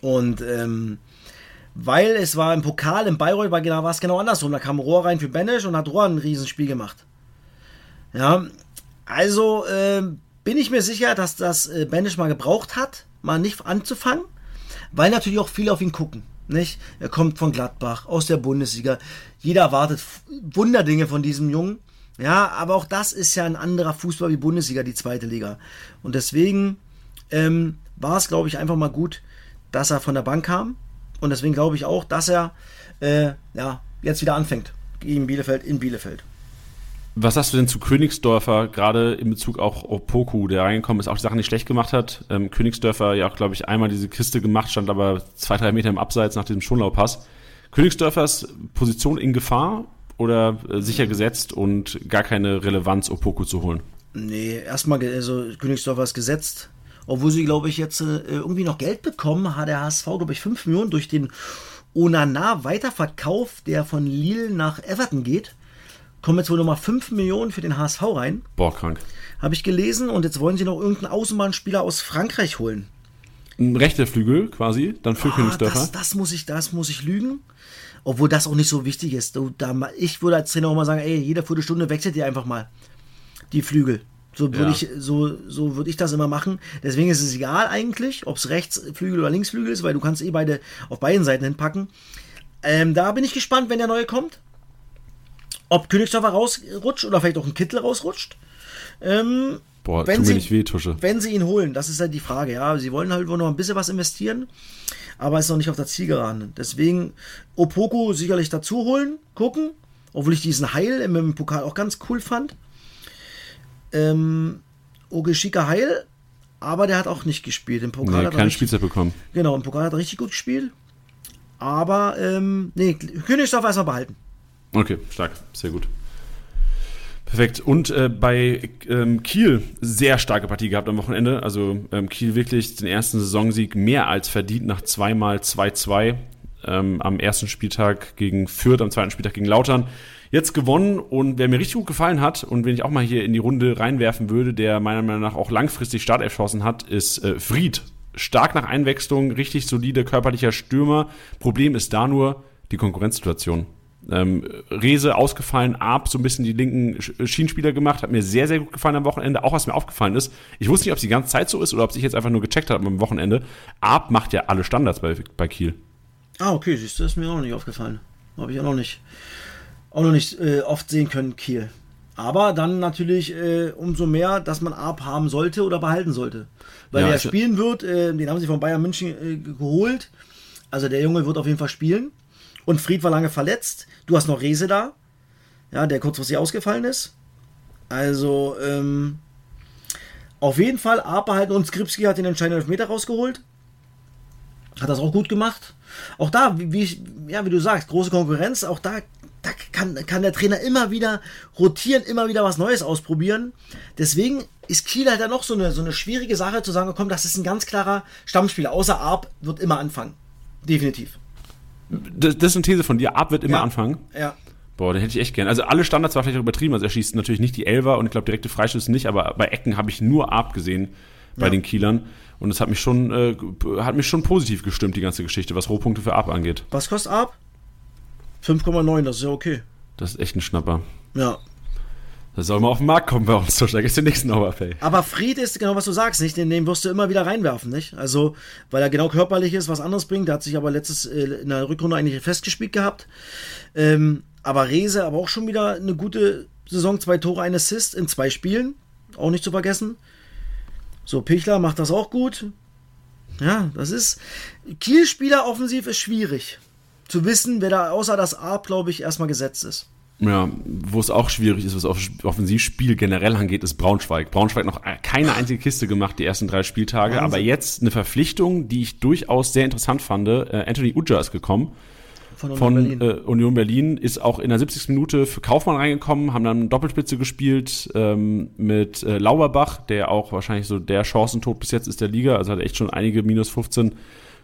Und ähm, weil es war im Pokal, im Bayreuth war, genau, war es genau andersrum. Da kam Rohr rein für Banish und hat Rohr ein Riesenspiel gemacht. Ja, also äh, bin ich mir sicher, dass das äh, Banish mal gebraucht hat, mal nicht anzufangen, weil natürlich auch viele auf ihn gucken. Nicht? Er kommt von Gladbach, aus der Bundesliga. Jeder erwartet Wunderdinge von diesem Jungen. Ja, aber auch das ist ja ein anderer Fußball wie Bundesliga, die zweite Liga. Und deswegen ähm, war es, glaube ich, einfach mal gut, dass er von der Bank kam. Und deswegen glaube ich auch, dass er äh, ja, jetzt wieder anfängt gegen Bielefeld in Bielefeld. Was sagst du denn zu Königsdörfer, gerade in Bezug auch auf Poku, der reingekommen ist, auch die Sachen nicht schlecht gemacht hat? Ähm, Königsdörfer ja auch, glaube ich, einmal diese Kiste gemacht, stand aber zwei, drei Meter im Abseits nach diesem Schonlau-Pass. Königsdörfers Position in Gefahr oder äh, sicher gesetzt und gar keine Relevanz, Opoku zu holen? Nee, erstmal, also Königsdörfer ist gesetzt. Obwohl sie, glaube ich, jetzt äh, irgendwie noch Geld bekommen, hat der HSV, glaube ich, 5 Millionen durch den Onana-Weiterverkauf, der von Lille nach Everton geht kommen jetzt wohl nochmal 5 Millionen für den HSV rein. Boah, krank. Habe ich gelesen und jetzt wollen sie noch irgendeinen Außenbahnspieler aus Frankreich holen. Ein rechter Flügel quasi, dann für oh, Königsdörfer. Das, das, muss ich, das muss ich lügen. Obwohl das auch nicht so wichtig ist. Ich würde als Trainer auch mal sagen, ey, jede Viertelstunde wechselt ihr einfach mal. die Flügel. So würde Ja. ich, so, so würde ich das immer machen. Deswegen ist es egal eigentlich, ob es Rechtsflügel oder Linksflügel ist, weil du kannst eh beide auf beiden Seiten hinpacken. Ähm, da bin ich gespannt, wenn der neue kommt. Ob Königsdorfer rausrutscht oder vielleicht auch ein Kittel rausrutscht. Ähm, Boah, Wenn sie- weh, Tusche. wenn sie ihn holen, das ist halt die Frage. Ja, sie wollen halt wohl noch ein bisschen was investieren, aber ist noch nicht auf der Zielgeraden. Deswegen Opoko sicherlich dazu holen, gucken, obwohl ich diesen Heil im, Pokal auch ganz cool fand. Ähm, Ogeshika Heil, aber der hat auch nicht gespielt. Im Pokal Nee, hat er keine Spielzeit bekommen. Genau, im Pokal hat er richtig gut gespielt. Aber, ähm, nee, Königsdorf erstmal behalten. Okay, stark, sehr gut. Perfekt. Und äh, bei ähm, Kiel sehr starke Partie gehabt am Wochenende. Also ähm, Kiel wirklich den ersten Saisonsieg mehr als verdient nach zweimal 2-2 ähm, am ersten Spieltag gegen Fürth, am zweiten Spieltag gegen Lautern. Jetzt gewonnen und wer mir richtig gut gefallen hat und wen ich auch mal hier in die Runde reinwerfen würde, der meiner Meinung nach auch langfristig Startelf-Chancen hat, ist äh, Fried. Stark nach Einwechslung, richtig solide körperlicher Stürmer. Problem ist da nur die Konkurrenzsituation. Ähm, Rese ausgefallen, Arp so ein bisschen die linken Sch- Schienenspieler gemacht, hat mir sehr, sehr gut gefallen am Wochenende. Auch was mir aufgefallen ist, ich wusste nicht, ob es die ganze Zeit so ist oder ob sich jetzt einfach nur gecheckt hat am Wochenende. Arp macht ja alle Standards bei, bei Kiel. Ah, okay, siehst du, das ist mir auch noch nicht aufgefallen. Habe ich auch noch nicht, auch noch nicht äh, oft sehen können, Kiel. Aber dann natürlich äh, umso mehr, dass man Arp haben sollte oder behalten sollte. Weil Ja, ich- spielen wird, äh, den haben sie von Bayern München äh, geholt. Also der Junge wird auf jeden Fall spielen. Und Fried war lange verletzt. Du hast noch Rese da, ja, der kurzfristig ausgefallen ist. Also, ähm, auf jeden Fall Arp behalten und Skripski hat den entscheidenden Elfmeter rausgeholt. Hat das auch gut gemacht. Auch da, wie, wie, ja, wie du sagst, große Konkurrenz. Auch da, da kann, kann der Trainer immer wieder rotieren, immer wieder was Neues ausprobieren. Deswegen ist Kiel halt dann noch so eine, so eine schwierige Sache zu sagen, komm, das ist ein ganz klarer Stammspieler. Außer Arp wird immer anfangen. Definitiv. Das, das ist eine These von dir. Arp wird immer Ja. anfangen. Ja. Boah, den hätte ich echt gern. Also alle Standards war vielleicht auch übertrieben. Also er schießt natürlich nicht die Elfer und ich glaube direkte Freischüsse nicht, aber bei Ecken habe ich nur Arp gesehen bei Ja. den Kielern. Und das hat mich schon, äh, hat mich schon positiv gestimmt, die ganze Geschichte, was Rohpunkte für Arp angeht. Was kostet Arp? 5,9, das ist ja okay. Das ist echt ein Schnapper. Ja. Das soll mal auf den Markt kommen bei uns. Da ist der nächsten Overpay. Aber Fried ist genau, was du sagst, nicht? Den, den wirst du immer wieder reinwerfen, nicht? Also, weil er genau körperlich ist, was anderes bringt. Der hat sich aber letztes äh, in der Rückrunde eigentlich festgespielt gehabt. Ähm, aber Rese, aber auch schon wieder eine gute Saison, zwei Tore, ein Assist in zwei Spielen. Auch nicht zu vergessen. So, Pichler macht das auch gut. Ja, das ist. Kiel-Spieler offensiv ist schwierig. Zu wissen, wer da außer das A, glaube ich, erstmal gesetzt ist. Ja, wo es auch schwierig ist, was auf Offensivspiel generell angeht, ist Braunschweig. Braunschweig noch keine einzige Kiste gemacht, die ersten drei Spieltage, Wahnsinn. aber jetzt eine Verpflichtung, die ich durchaus sehr interessant fand. Äh, Anthony Uja ist gekommen Von, von Union Berlin. Äh, Union Berlin, ist auch in der 70. Minute für Kaufmann reingekommen, haben dann Doppelspitze gespielt ähm, mit äh, Lauerbach, der auch wahrscheinlich so der Chancentod bis jetzt ist der Liga, also hat echt schon einige minus 15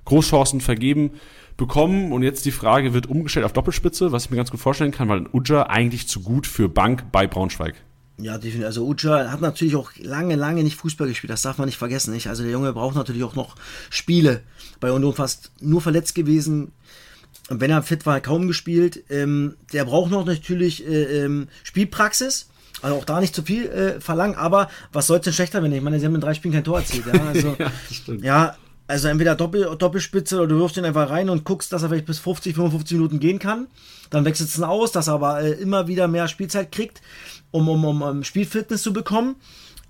Großchancen vergeben bekommen und jetzt die Frage wird umgestellt auf Doppelspitze, was ich mir ganz gut vorstellen kann, weil Uja eigentlich zu gut für Bank bei Braunschweig. Ja, definitiv. Also Uja hat natürlich auch lange, lange nicht Fußball gespielt. Das darf man nicht vergessen. Nicht? Also der Junge braucht natürlich auch noch Spiele. Bei Union fast nur verletzt gewesen. Und wenn er fit war, kaum gespielt. Ähm, der braucht noch natürlich äh, ähm, Spielpraxis. Also auch da nicht zu viel äh, verlangen. Aber was soll es denn schlechter werden? Ich meine, sie haben in drei Spielen kein Tor erzielt. Ja, also, Ja, ja, also entweder Doppel, Doppelspitze oder du wirfst ihn einfach rein und guckst, dass er vielleicht bis 50, 55 Minuten gehen kann. Dann wechselst du ihn aus, dass er aber äh, immer wieder mehr Spielzeit kriegt, um, um, um, um Spielfitness zu bekommen.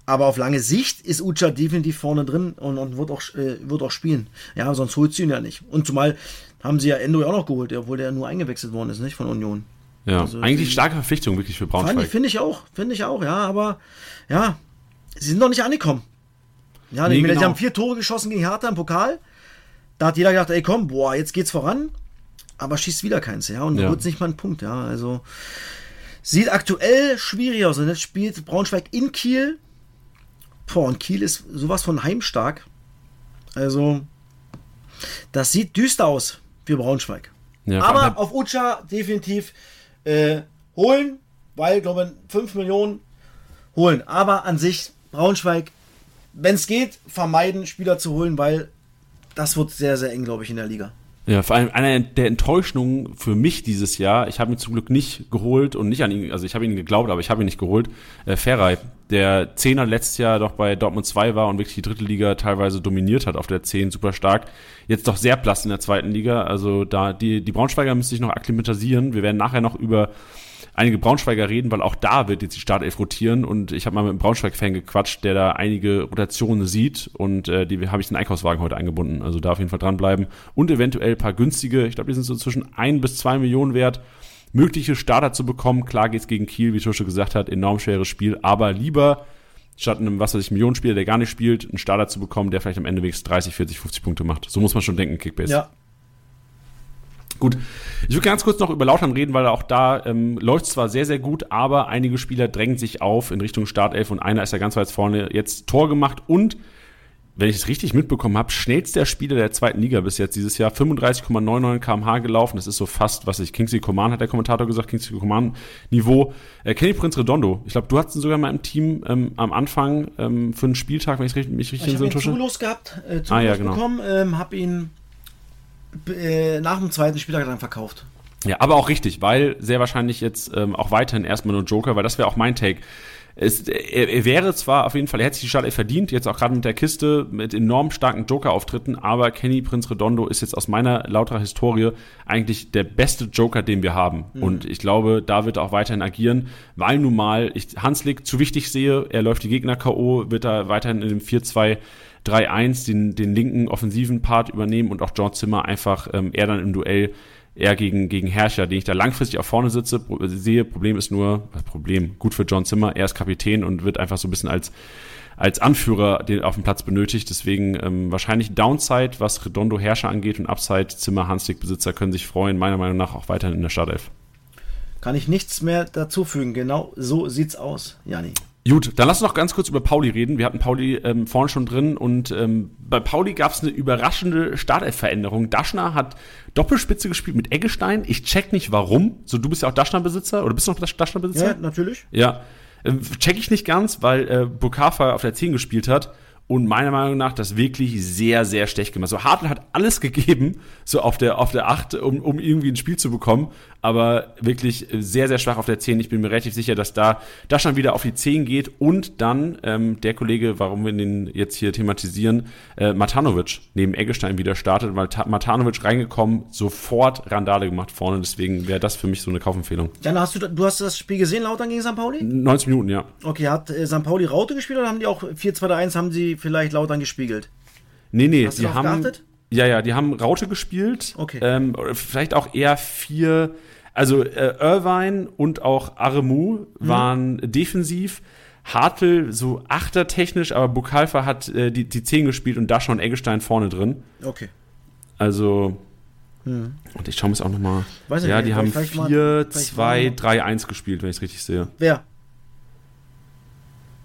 Aber auf lange Sicht ist Ucha definitiv vorne drin und, und wird, auch, äh, wird auch spielen. Ja, sonst holt sie ihn ja nicht. Und zumal haben sie ja Endo ja auch noch geholt, obwohl der nur eingewechselt worden ist, nicht von Union. Ja, Also eigentlich die- starke Verpflichtung wirklich für Braunschweig. finde ich auch, finde ich auch, ja, aber ja, sie sind noch nicht angekommen. Ja, Nee, genau. sie haben vier Tore geschossen gegen Hertha im Pokal. Da hat jeder gedacht, ey komm, boah, jetzt geht's voran. Aber schießt wieder keins, ja, und Ja. ja. holt nicht mal einen Punkt, ja. Also sieht aktuell schwierig aus. Und jetzt spielt Braunschweig in Kiel. Boah, und Kiel ist sowas von heimstark. Also, das sieht düster aus für Braunschweig. Ja, allem Aber auf Ucha definitiv äh, holen, weil, glaube ich, 5 Millionen holen. Aber an sich, Braunschweig, wenn es geht, vermeiden, Spieler zu holen, weil das wird sehr, sehr eng, glaube ich, in der Liga. Ja, vor allem einer der Enttäuschungen für mich dieses Jahr, ich habe ihn zum Glück nicht geholt und nicht an ihn, also ich habe ihn geglaubt, aber ich habe ihn nicht geholt, äh, Ferrei, der Zehner letztes Jahr doch bei Dortmund 2 war und wirklich die dritte Liga teilweise dominiert hat auf der 10, super stark. Jetzt doch sehr blass in der zweiten Liga, also da die, die Braunschweiger müssen sich noch akklimatisieren. Wir werden nachher noch über einige Braunschweiger reden, weil auch da wird jetzt die Startelf rotieren und ich habe mal mit einem Braunschweig-Fan gequatscht, der da einige Rotationen sieht und äh, die habe ich den Einkaufswagen heute eingebunden. Also da auf jeden Fall dranbleiben und eventuell paar günstige, ich glaube, die sind so zwischen ein bis zwei Millionen wert, mögliche Starter zu bekommen. Klar geht's gegen Kiel, wie Tusche gesagt hat, enorm schweres Spiel, aber lieber statt einem, was weiß ich, Millionenspieler, der gar nicht spielt, einen Starter zu bekommen, der vielleicht am Ende wenigstens 30, 40, 50 Punkte macht. So muss man schon denken, Kickbase. Ja, Gut, ich will ganz kurz noch über Lautern reden, weil auch da ähm, läuft zwar sehr, sehr gut, aber einige Spieler drängen sich auf in Richtung Startelf und einer ist ja ganz weit vorne jetzt Tor gemacht und wenn ich es richtig mitbekommen habe, schnellster Spieler der zweiten Liga bis jetzt dieses Jahr, 35,99 kmh gelaufen. Das ist so fast, was ich, Kingsley Coman hat der Kommentator gesagt, Kingsley Coman Niveau. Äh, Kenny Prinz Redondo, ich glaube, du hattest ihn sogar mal im Team ähm, am Anfang ähm, für einen Spieltag, wenn ich mich richtig ich in so habe ihn gehabt, äh, Ah, ja, genau. bekommen, ähm, habe ihn äh, nach dem zweiten Spieltag dann verkauft. Ja, aber auch richtig, weil sehr wahrscheinlich jetzt ähm, auch weiterhin erstmal nur Joker, weil das wäre auch mein Take. Es, er, er wäre zwar auf jeden Fall, er hätte sich die Startelf verdient, jetzt auch gerade mit der Kiste, mit enorm starken Joker-Auftritten, aber Kenny Prinz Redondo ist jetzt aus meiner lauterer Historie eigentlich der beste Joker, den wir haben. Und ich glaube, da wird er auch weiterhin agieren, weil nun mal ich Hanslik zu wichtig sehe, er läuft die Gegner K.O., wird er weiterhin in dem 4-2 3-1 den, den linken offensiven Part übernehmen und auch John Zimmer einfach ähm, eher dann im Duell eher gegen, gegen Herrscher, den ich da langfristig auf vorne sitze, pro, sehe. Problem ist nur, was Problem, gut für John Zimmer, er ist Kapitän und wird einfach so ein bisschen als, als Anführer den auf dem Platz benötigt. Deswegen ähm, wahrscheinlich Downside, was Redondo Herrscher angeht und Upside Zimmer Hanslik Besitzer können sich freuen, meiner Meinung nach auch weiterhin in der Startelf. Kann ich nichts mehr dazu fügen. Genau so sieht's aus, Jani. Gut, dann lass uns noch ganz kurz über Pauli reden. Wir hatten Pauli ähm, vorhin schon drin und ähm, bei Pauli gab es eine überraschende Startelf-Veränderung. Daschner hat Doppelspitze gespielt mit Eggestein. Ich check nicht warum. So, du bist ja auch Daschner-Besitzer oder bist du noch Daschner-Besitzer? Ja, natürlich. Ja. Ähm, check ich nicht ganz, weil äh, Bukafa auf der 10 gespielt hat und meiner Meinung nach das wirklich sehr, sehr schlecht gemacht. So Hartl hat alles gegeben, so auf der, auf der 8, um, um irgendwie ein Spiel zu bekommen, aber wirklich sehr, sehr schwach auf der 10. Ich bin mir relativ sicher, dass da das schon wieder auf die 10 geht und dann ähm, der Kollege, warum wir den jetzt hier thematisieren, äh, Matanovic neben Eggestein wieder startet, weil Ta Matanovic reingekommen, sofort Randale gemacht vorne, deswegen wäre das für mich so eine Kaufempfehlung. Jan, hast du, du hast das Spiel gesehen, Lautern gegen St. Pauli? 90 Minuten, ja. Okay, hat äh, St. Pauli Raute gespielt oder haben die auch 4-2-1, haben sie vielleicht Lautern gespiegelt? Nee, nee, Hast die haben. geachtet? Ja, ja, die haben Raute gespielt. Okay. Ähm, vielleicht auch eher vier. Also äh, Irvine und auch Aremu waren defensiv. Hartl so achtertechnisch, aber Bukalfa hat äh, die, die 10 gespielt und da schon Eggestein vorne drin. Okay. Also. Und ich schaue mir es auch nochmal. Weiß ich Ja, die haben vielleicht mal- 4, vielleicht 2, mal- 3, 1 gespielt, wenn ich es richtig sehe. Wer?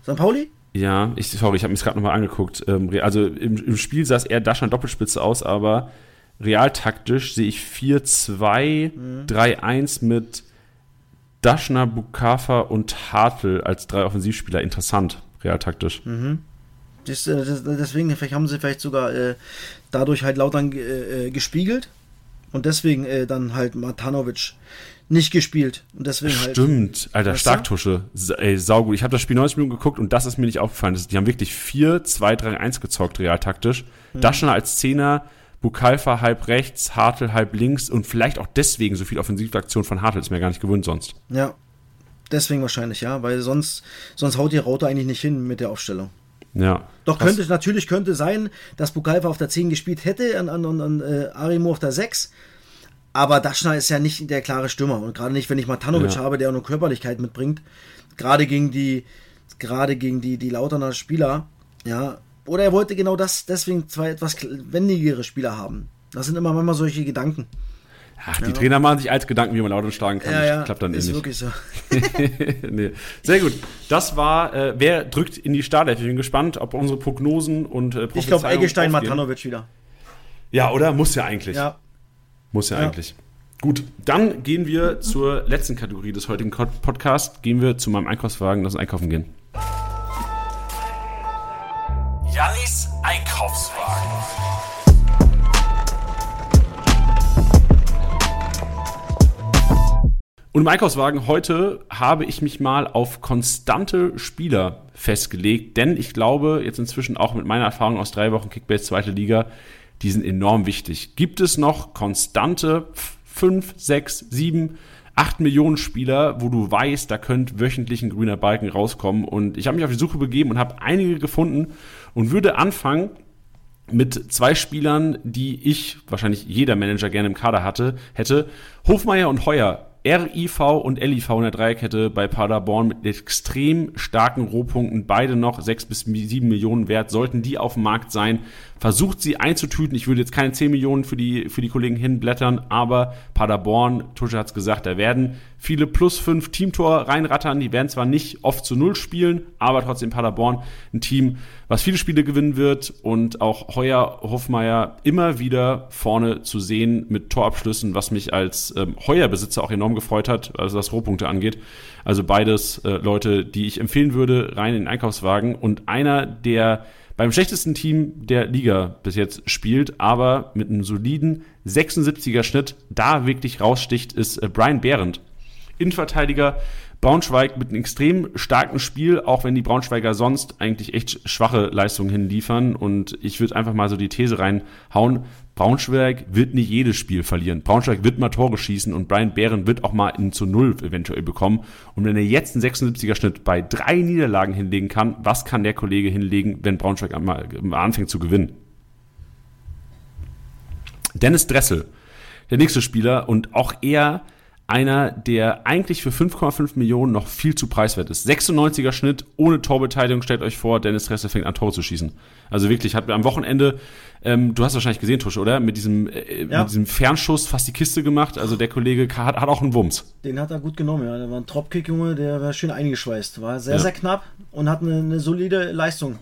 St. Pauli? Ja, ich, sorry, ich habe mir gerade nochmal angeguckt. Ähm, also im, im Spiel sah es eher Daschner Doppelspitze aus, aber realtaktisch sehe ich 4-2, 3-1 mit Daschner, Bukafa und Hartl als drei Offensivspieler. Interessant, realtaktisch. Das, äh, das, deswegen, vielleicht haben sie vielleicht sogar äh, dadurch halt Lautern äh, äh, gespiegelt und deswegen äh, dann halt Matanovic nicht gespielt und deswegen halt. Stimmt, Alter? Starktusche. Sa- Ey, saugut. Ich habe das Spiel 90 Minuten geguckt und das ist mir nicht aufgefallen. Das, die haben wirklich 4, 2, 3, 1 gezockt, realtaktisch. Mhm. Daschner als Zehner, Bukalfa halb rechts, Hartl halb links und vielleicht auch deswegen so viel Offensivaktion von Hartl ist mir gar nicht gewöhnt sonst. Ja. Deswegen wahrscheinlich, ja, weil sonst, sonst haut die Raute eigentlich nicht hin mit der Aufstellung. Ja. Doch könnte natürlich könnte sein, dass Bukalfa auf der 10 gespielt hätte und an, an, an äh, Arimo auf der 6. Aber Daschner ist ja nicht der klare Stürmer. Und gerade nicht, wenn ich Matanovic Ja. habe, der auch nur Körperlichkeit mitbringt. Gerade gegen die, gerade gegen die, die Lauterner Spieler. Ja. Oder er wollte genau das, deswegen zwei etwas wendigere Spieler haben. Das sind immer manchmal solche Gedanken. Ach, die Trainer machen sich als Gedanken, wie man Lautern schlagen kann. Ja, Das ja, klappt dann eh ist nicht. wirklich so. nee. Sehr gut. Das war, äh, wer drückt in die Startelf? Ich bin gespannt, ob unsere Prognosen und äh, Ich glaube, Eggestein. Matanovic wieder. Ja, oder? Muss ja eigentlich. Ja. Muss ja, Ja. eigentlich. Gut, dann gehen wir zur letzten Kategorie des heutigen Podcasts. Gehen wir zu meinem Einkaufswagen, lass uns einkaufen gehen. Gallis Einkaufswagen. Und im Einkaufswagen heute habe ich mich mal auf konstante Spieler festgelegt, denn ich glaube, jetzt inzwischen auch mit meiner Erfahrung aus drei Wochen Kickbase zweite Liga, die sind enorm wichtig. Gibt es noch konstante fünf, sechs, sieben, acht Millionen Spieler, wo du weißt, da könnte wöchentlich ein grüner Balken rauskommen? Und ich habe mich auf die Suche begeben und habe einige gefunden und würde anfangen mit zwei Spielern, die ich, wahrscheinlich jeder Manager gerne im Kader hatte, hätte. Hofmeier und Heuer RIV und LIV in der Dreierkette bei Paderborn mit extrem starken Rohpunkten, beide noch sechs bis sieben Millionen wert, sollten die auf dem Markt sein. Versucht sie einzutüten. Ich würde jetzt keine zehn Millionen für die, für die Kollegen hinblättern, aber Paderborn, Tusche hat's gesagt, da werden viele plus fünf Teamtor reinrattern. Die werden zwar nicht oft zu null spielen, aber trotzdem Paderborn ein Team, was viele Spiele gewinnen wird und auch Heuer Hofmeier immer wieder vorne zu sehen mit Torabschlüssen, was mich als ähm, Heuer-Besitzer auch enorm gefreut hat, also was Rohpunkte angeht. Also beides äh, Leute, die ich empfehlen würde, rein in den Einkaufswagen. Und einer, der beim schlechtesten Team der Liga bis jetzt spielt, aber mit einem soliden 76er Schnitt da wirklich raussticht, ist äh, Brian Behrendt. Innenverteidiger Braunschweig mit einem extrem starken Spiel, auch wenn die Braunschweiger sonst eigentlich echt schwache Leistungen hinliefern. Und ich würde einfach mal so die These reinhauen, Braunschweig wird nicht jedes Spiel verlieren. Braunschweig wird mal Tore schießen und Brian Bären wird auch mal in zu Null eventuell bekommen. Und wenn er jetzt einen 76er Schnitt bei drei Niederlagen hinlegen kann, was kann der Kollege hinlegen, wenn Braunschweig einmal anfängt zu gewinnen? Dennis Dressel, der nächste Spieler und auch er einer, der eigentlich für 5,5 Millionen noch viel zu preiswert ist. 96er Schnitt, ohne Torbeteiligung, stellt euch vor, Dennis Resse fängt an, Tore zu schießen. Also wirklich, hat am Wochenende, ähm, du hast wahrscheinlich gesehen, Tusch, oder? Mit diesem, äh, ja. mit diesem Fernschuss fast die Kiste gemacht. Also der Kollege hat, hat auch einen Wumms. Den hat er gut genommen, ja. Der war ein Dropkick, Junge, der war schön eingeschweißt. War sehr, ja. sehr knapp und hat eine, eine solide Leistung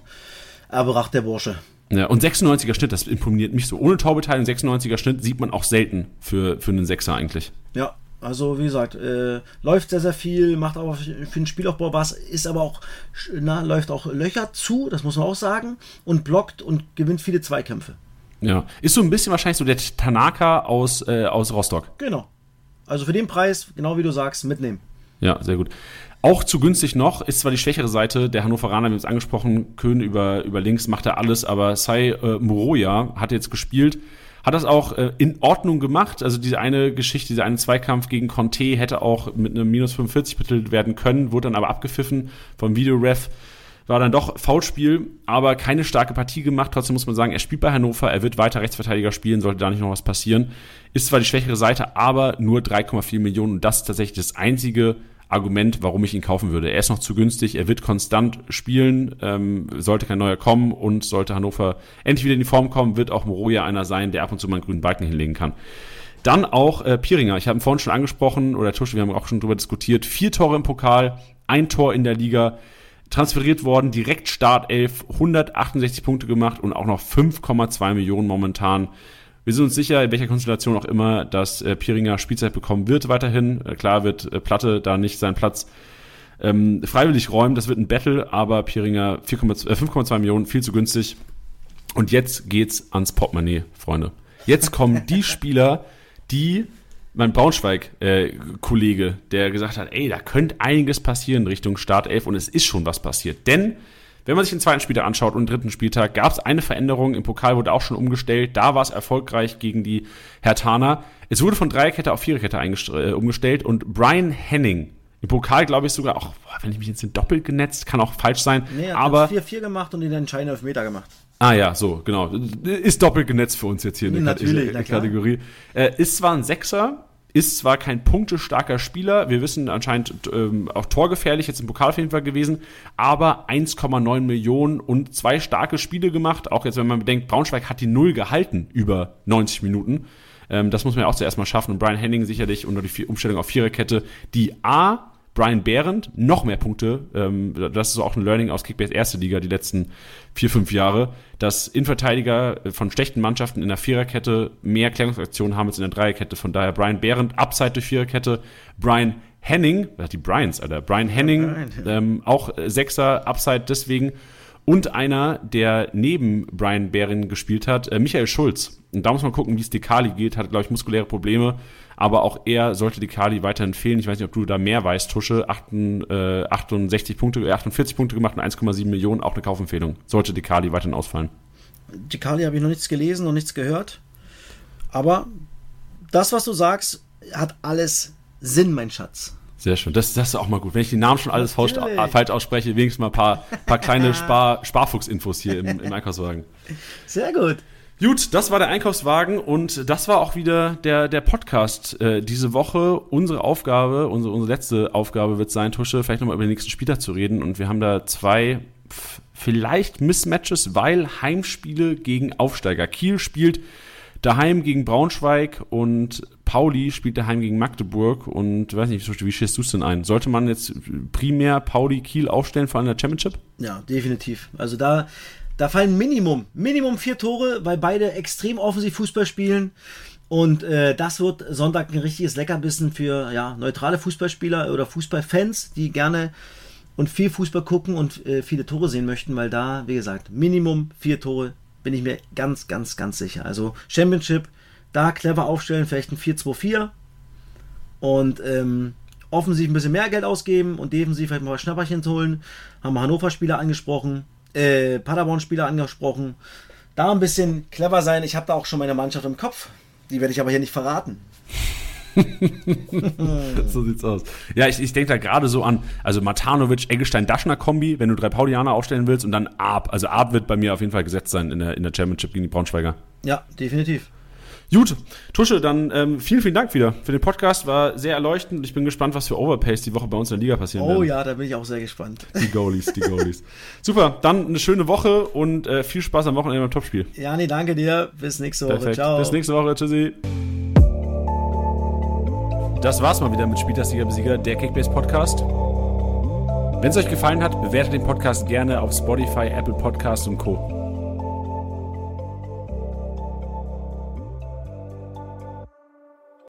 erbracht, der Bursche. Ja, und 96er Schnitt, das imponiert mich so. Ohne Torbeteiligung, 96er Schnitt sieht man auch selten für, für einen Sechser eigentlich. Ja, also wie gesagt, äh, läuft sehr, sehr viel, macht auch für den Spielaufbau was, ist aber auch, na, läuft auch Löcher zu, das muss man auch sagen, und blockt und gewinnt viele Zweikämpfe. Ja, ist so ein bisschen wahrscheinlich so der Tanaka aus, äh, aus Rostock. Genau. Also für den Preis, genau wie du sagst, mitnehmen. Ja, sehr gut. Auch zu günstig noch ist zwar die schwächere Seite der Hannoveraner, wir haben es angesprochen, Köhn über, über links macht er alles, aber Sai äh, Moroja hat jetzt gespielt, hat das auch äh, in Ordnung gemacht. Also diese eine Geschichte, dieser eine Zweikampf gegen Conte hätte auch mit einem minus 45 betitelt werden können, wurde dann aber abgepfiffen vom Videoref. War dann doch Foulspiel, aber keine starke Partie gemacht. Trotzdem muss man sagen, er spielt bei Hannover, er wird weiter Rechtsverteidiger spielen, sollte da nicht noch was passieren. Ist zwar die schwächere Seite, aber nur 3,4 Millionen und das ist tatsächlich das einzige Argument, warum ich ihn kaufen würde. Er ist noch zu günstig, er wird konstant spielen, ähm, sollte kein neuer kommen und sollte Hannover endlich wieder in die Form kommen, wird auch Moroja einer sein, der ab und zu mal einen grünen Balken hinlegen kann. Dann auch äh, Piringer. Ich habe ihn vorhin schon angesprochen, oder Tusche, wir haben auch schon drüber diskutiert. Vier Tore im Pokal, ein Tor in der Liga, transferiert worden, direkt Startelf, 168 Punkte gemacht und auch noch 5,2 Millionen momentan wir sind uns sicher, in welcher Konstellation auch immer, dass äh, Piringer Spielzeit bekommen wird weiterhin. Äh, klar wird äh, Platte da nicht seinen Platz ähm, freiwillig räumen. Das wird ein Battle, aber Piringer 5,2 äh, Millionen, viel zu günstig. Und jetzt geht's ans Portemonnaie, Freunde. Jetzt kommen die Spieler, die mein Braunschweig-Kollege, äh, der gesagt hat, ey, da könnte einiges passieren Richtung Startelf und es ist schon was passiert. Denn wenn man sich den zweiten Spieltag anschaut und den dritten Spieltag, gab es eine Veränderung. Im Pokal wurde auch schon umgestellt. Da war es erfolgreich gegen die Hertaner. Es wurde von Dreierkette auf Viererkette äh, umgestellt und Brian Henning, im Pokal glaube ich sogar, auch, wenn ich mich jetzt doppelt genetzt, kann auch falsch sein. Nee, er aber 4-4 gemacht und den entscheidenden Elfmeter gemacht. Ah ja, so, genau. Ist doppelt genetzt für uns jetzt hier in der, Kategorie. Äh, ist zwar ein Sechser, ist zwar kein punktestarker Spieler, wir wissen anscheinend ähm, auch torgefährlich, jetzt im Pokal auf jeden gewesen, aber 1,9 Millionen und zwei starke Spiele gemacht. Auch jetzt, wenn man bedenkt, Braunschweig hat die Null gehalten über 90 Minuten. Ähm, das muss man ja auch zuerst mal schaffen. Und Brian Henning sicherlich unter die Umstellung auf Viererkette, die A Brian Behrendt noch mehr Punkte. Ähm, das ist auch ein Learning aus Kickbase erste Liga die letzten vier, fünf Jahre, dass Innenverteidiger von schlechten Mannschaften in der Viererkette mehr Klärungsaktionen haben als in der Dreierkette. Von daher Brian Behrendt, Upside durch Viererkette. Brian Henning, die Bryans, Alter. Brian Henning, ähm, auch Sechser, Upside deswegen. Und einer, der neben Brian Behrendt gespielt hat, äh, Michael Schulz. Und da muss man gucken, wie es Dekali geht, hat, glaube ich, muskuläre Probleme aber auch er sollte die Kali weiterhin fehlen. Ich weiß nicht, ob du da mehr weißt, Tusche. 68 Punkte, 48 Punkte gemacht und 1,7 Millionen, auch eine Kaufempfehlung. Sollte die Kali weiterhin ausfallen. Die Kali habe ich noch nichts gelesen, noch nichts gehört. Aber das, was du sagst, hat alles Sinn, mein Schatz. Sehr schön. Das, das ist auch mal gut. Wenn ich die Namen schon alles falsch, falsch ausspreche, wenigstens mal ein paar, paar kleine Spar, Sparfuchs-Infos hier im, im Einkaufswagen. Sehr gut. Gut, das war der Einkaufswagen und das war auch wieder der, der Podcast äh, diese Woche. Unsere Aufgabe, unsere, unsere letzte Aufgabe wird sein, Tusche, vielleicht nochmal über den nächsten Spieler zu reden. Und wir haben da zwei vielleicht Mismatches, weil Heimspiele gegen Aufsteiger. Kiel spielt daheim gegen Braunschweig und Pauli spielt daheim gegen Magdeburg und weiß nicht, wie schätzt du es denn ein? Sollte man jetzt primär Pauli Kiel aufstellen, vor allem in der Championship? Ja, definitiv. Also da, da fallen Minimum, Minimum vier Tore, weil beide extrem offensiv Fußball spielen. Und äh, das wird Sonntag ein richtiges Leckerbissen für ja, neutrale Fußballspieler oder Fußballfans, die gerne und viel Fußball gucken und äh, viele Tore sehen möchten, weil da, wie gesagt, Minimum vier Tore bin ich mir ganz, ganz, ganz sicher. Also Championship, da clever aufstellen, vielleicht ein 4-2-4 und ähm, offensiv ein bisschen mehr Geld ausgeben und defensiv vielleicht mal ein Schnapperchen holen. Haben wir Hannover-Spieler angesprochen, äh, Paderborn-Spieler angesprochen. Da ein bisschen clever sein. Ich habe da auch schon meine Mannschaft im Kopf. Die werde ich aber hier nicht verraten. so sieht's aus. Ja, ich, ich denke da gerade so an, also Matanovic, Eggestein-Daschner-Kombi, wenn du drei Paulianer aufstellen willst und dann Ab. Also Ab wird bei mir auf jeden Fall gesetzt sein in der, in der Championship gegen die Braunschweiger. Ja, definitiv. Gut, Tusche, dann ähm, vielen, vielen Dank wieder für den Podcast. War sehr erleuchtend. Ich bin gespannt, was für Overpays die Woche bei uns in der Liga passieren oh. Oh ja, da bin ich auch sehr gespannt. Die Goalies, die Goalies. Super, dann eine schöne Woche und äh, viel Spaß am Wochenende beim Topspiel. Ja, nee, danke dir. Bis nächste Woche. Perfekt. Ciao. Bis nächste Woche. Tschüssi. Das war's mal wieder mit Spieltagssieger Besieger, der Kickbase Podcast. Wenn es euch gefallen hat, bewertet den Podcast gerne auf Spotify, Apple Podcasts und Co.